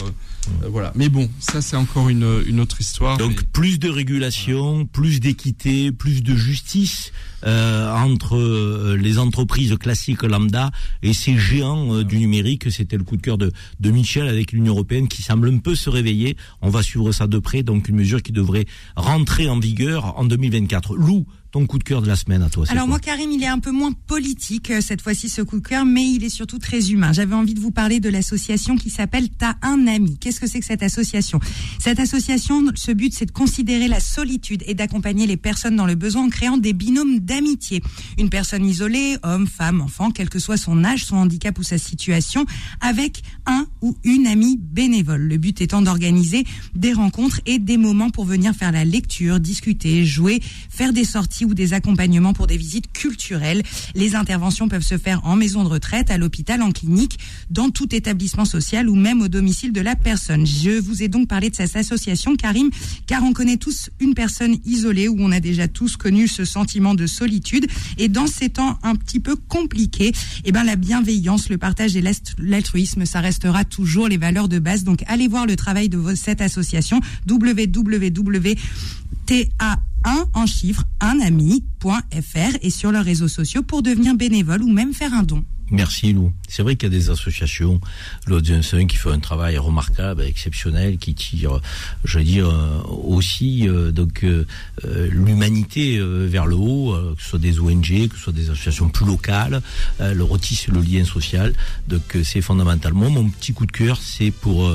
Voilà. Mais bon, ça c'est encore une, une, autre histoire. Donc plus de régulation, plus d'équité, plus de justice euh, entre les entreprises classiques lambda et ces géants du numérique. C'était le coup de cœur de, de Michel avec l'Union européenne qui semble un peu se réveiller. On va suivre ça de près. Donc une mesure qui devrait rentrer en vigueur en 2024. Lou, ton coup de cœur de la semaine à toi. Alors moi, Karim, il est un peu moins politique euh, cette fois-ci ce coup de cœur, mais il est surtout très humain. J'avais envie de vous parler de l'association qui s'appelle T'as un ami. Qu'est-ce que c'est que cette association? Cette association, ce but, c'est de considérer la solitude et d'accompagner les personnes dans le besoin en créant des binômes d'amitié. Une personne isolée, homme, femme, enfant, quel que soit son âge, son handicap ou sa situation, avec un ou une amie bénévole. Le but étant d'organiser des rencontres et des moments pour venir faire la lecture, discuter, jouer, faire des sorties ou des accompagnements pour des visites culturelles. Les interventions peuvent se faire en maison de retraite, à l'hôpital, en clinique, dans tout établissement social ou même au domicile de la personne. Je vous ai donc parlé de cette association, Karim, car on connaît tous une personne isolée où on a déjà tous connu ce sentiment de solitude. Et dans ces temps un petit peu compliqués, eh ben, la bienveillance, le partage et l'altruisme, ça restera toujours les valeurs de base. Donc, allez voir le travail de cette association www.ta1 en chiffre, un ami.fr et sur leurs réseaux sociaux pour devenir bénévole ou même faire un don. Merci Lou. C'est vrai qu'il y a des associations, l'autre Johnson qui fait un travail remarquable, exceptionnel, qui tire, je veux dire, euh, aussi euh, donc euh, l'humanité vers le haut, que ce soit des ONG, que ce soit des associations plus locales, le retisse le lien social. Donc c'est fondamentalement mon petit coup de cœur, c'est pour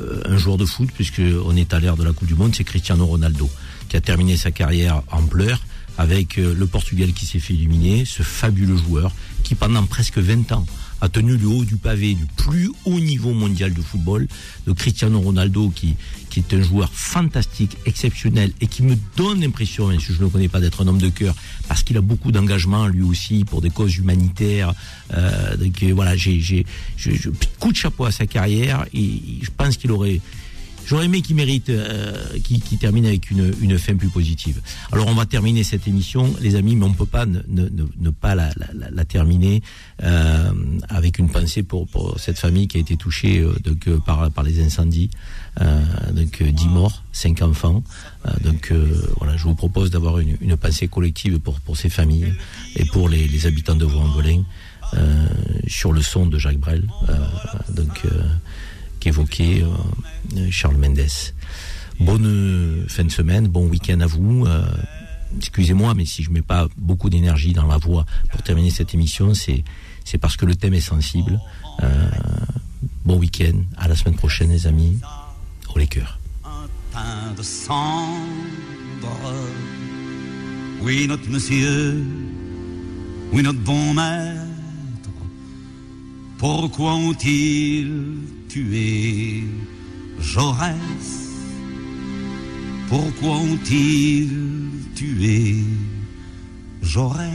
un joueur de foot, puisque on est à l'ère de la Coupe du Monde, c'est Cristiano Ronaldo, qui a terminé sa carrière en pleurs avec le Portugal qui s'est fait éliminer, ce fabuleux joueur qui pendant presque 20 ans a tenu le haut du pavé du plus haut niveau mondial de football, de Cristiano Ronaldo qui, est un joueur fantastique, exceptionnel et qui me donne l'impression, même si je ne le connais pas, d'être un homme de cœur parce qu'il a beaucoup d'engagement lui aussi pour des causes humanitaires. Euh, donc euh, voilà, j'ai, j'ai, coup de chapeau à sa carrière et je pense qu'il aurait J'aurais aimé qu'il mérite, euh, qu'il termine avec une, une fin plus positive. Alors on va terminer cette émission, les amis, mais on peut pas ne, ne, ne- ne pas la, la, la- terminer euh, avec une pensée pour, pour cette famille qui a été touchée euh, donc, euh, par, par les incendies. Euh, donc euh, 10 morts, 5 enfants. Euh, donc euh, voilà, je vous propose d'avoir une, une pensée collective pour, pour ces familles et pour les, les habitants de Vaux-en-Velin euh, sur le son de Jacques Brel. Euh, donc euh, qu'évoquait euh, Charles Mendes. Bonne euh, fin de semaine, bon week-end à vous. Euh, Excusez-moi, mais si je mets pas beaucoup d'énergie dans la voix pour terminer cette émission, c'est c'est parce que le thème est sensible. Bon week-end, à la semaine prochaine, les amis. Au les cœurs. Oui, notre monsieur, oui, notre bon maître, pourquoi ont-ils Jaurès Pourquoi ont-ils tué Jaurès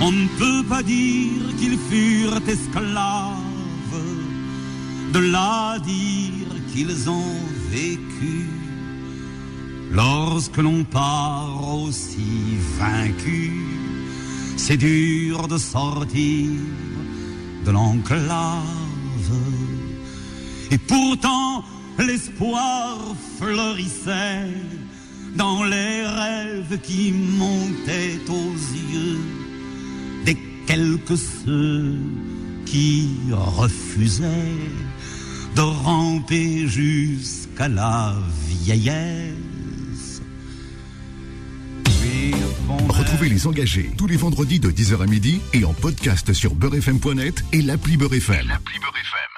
On ne peut pas dire qu'ils furent esclaves de là dire qu'ils ont vécu. Lorsque l'on part aussi vaincu, c'est dur de sortir de l'enclave. Et pourtant, l'espoir fleurissait dans les rêves qui montaient aux yeux des quelques ceux qui refusaient de ramper jusqu'à la vieillesse. Retrouvez les engagés tous les vendredis de 10h à midi et en podcast sur beurrefm.net et. L'appli Beurrefm.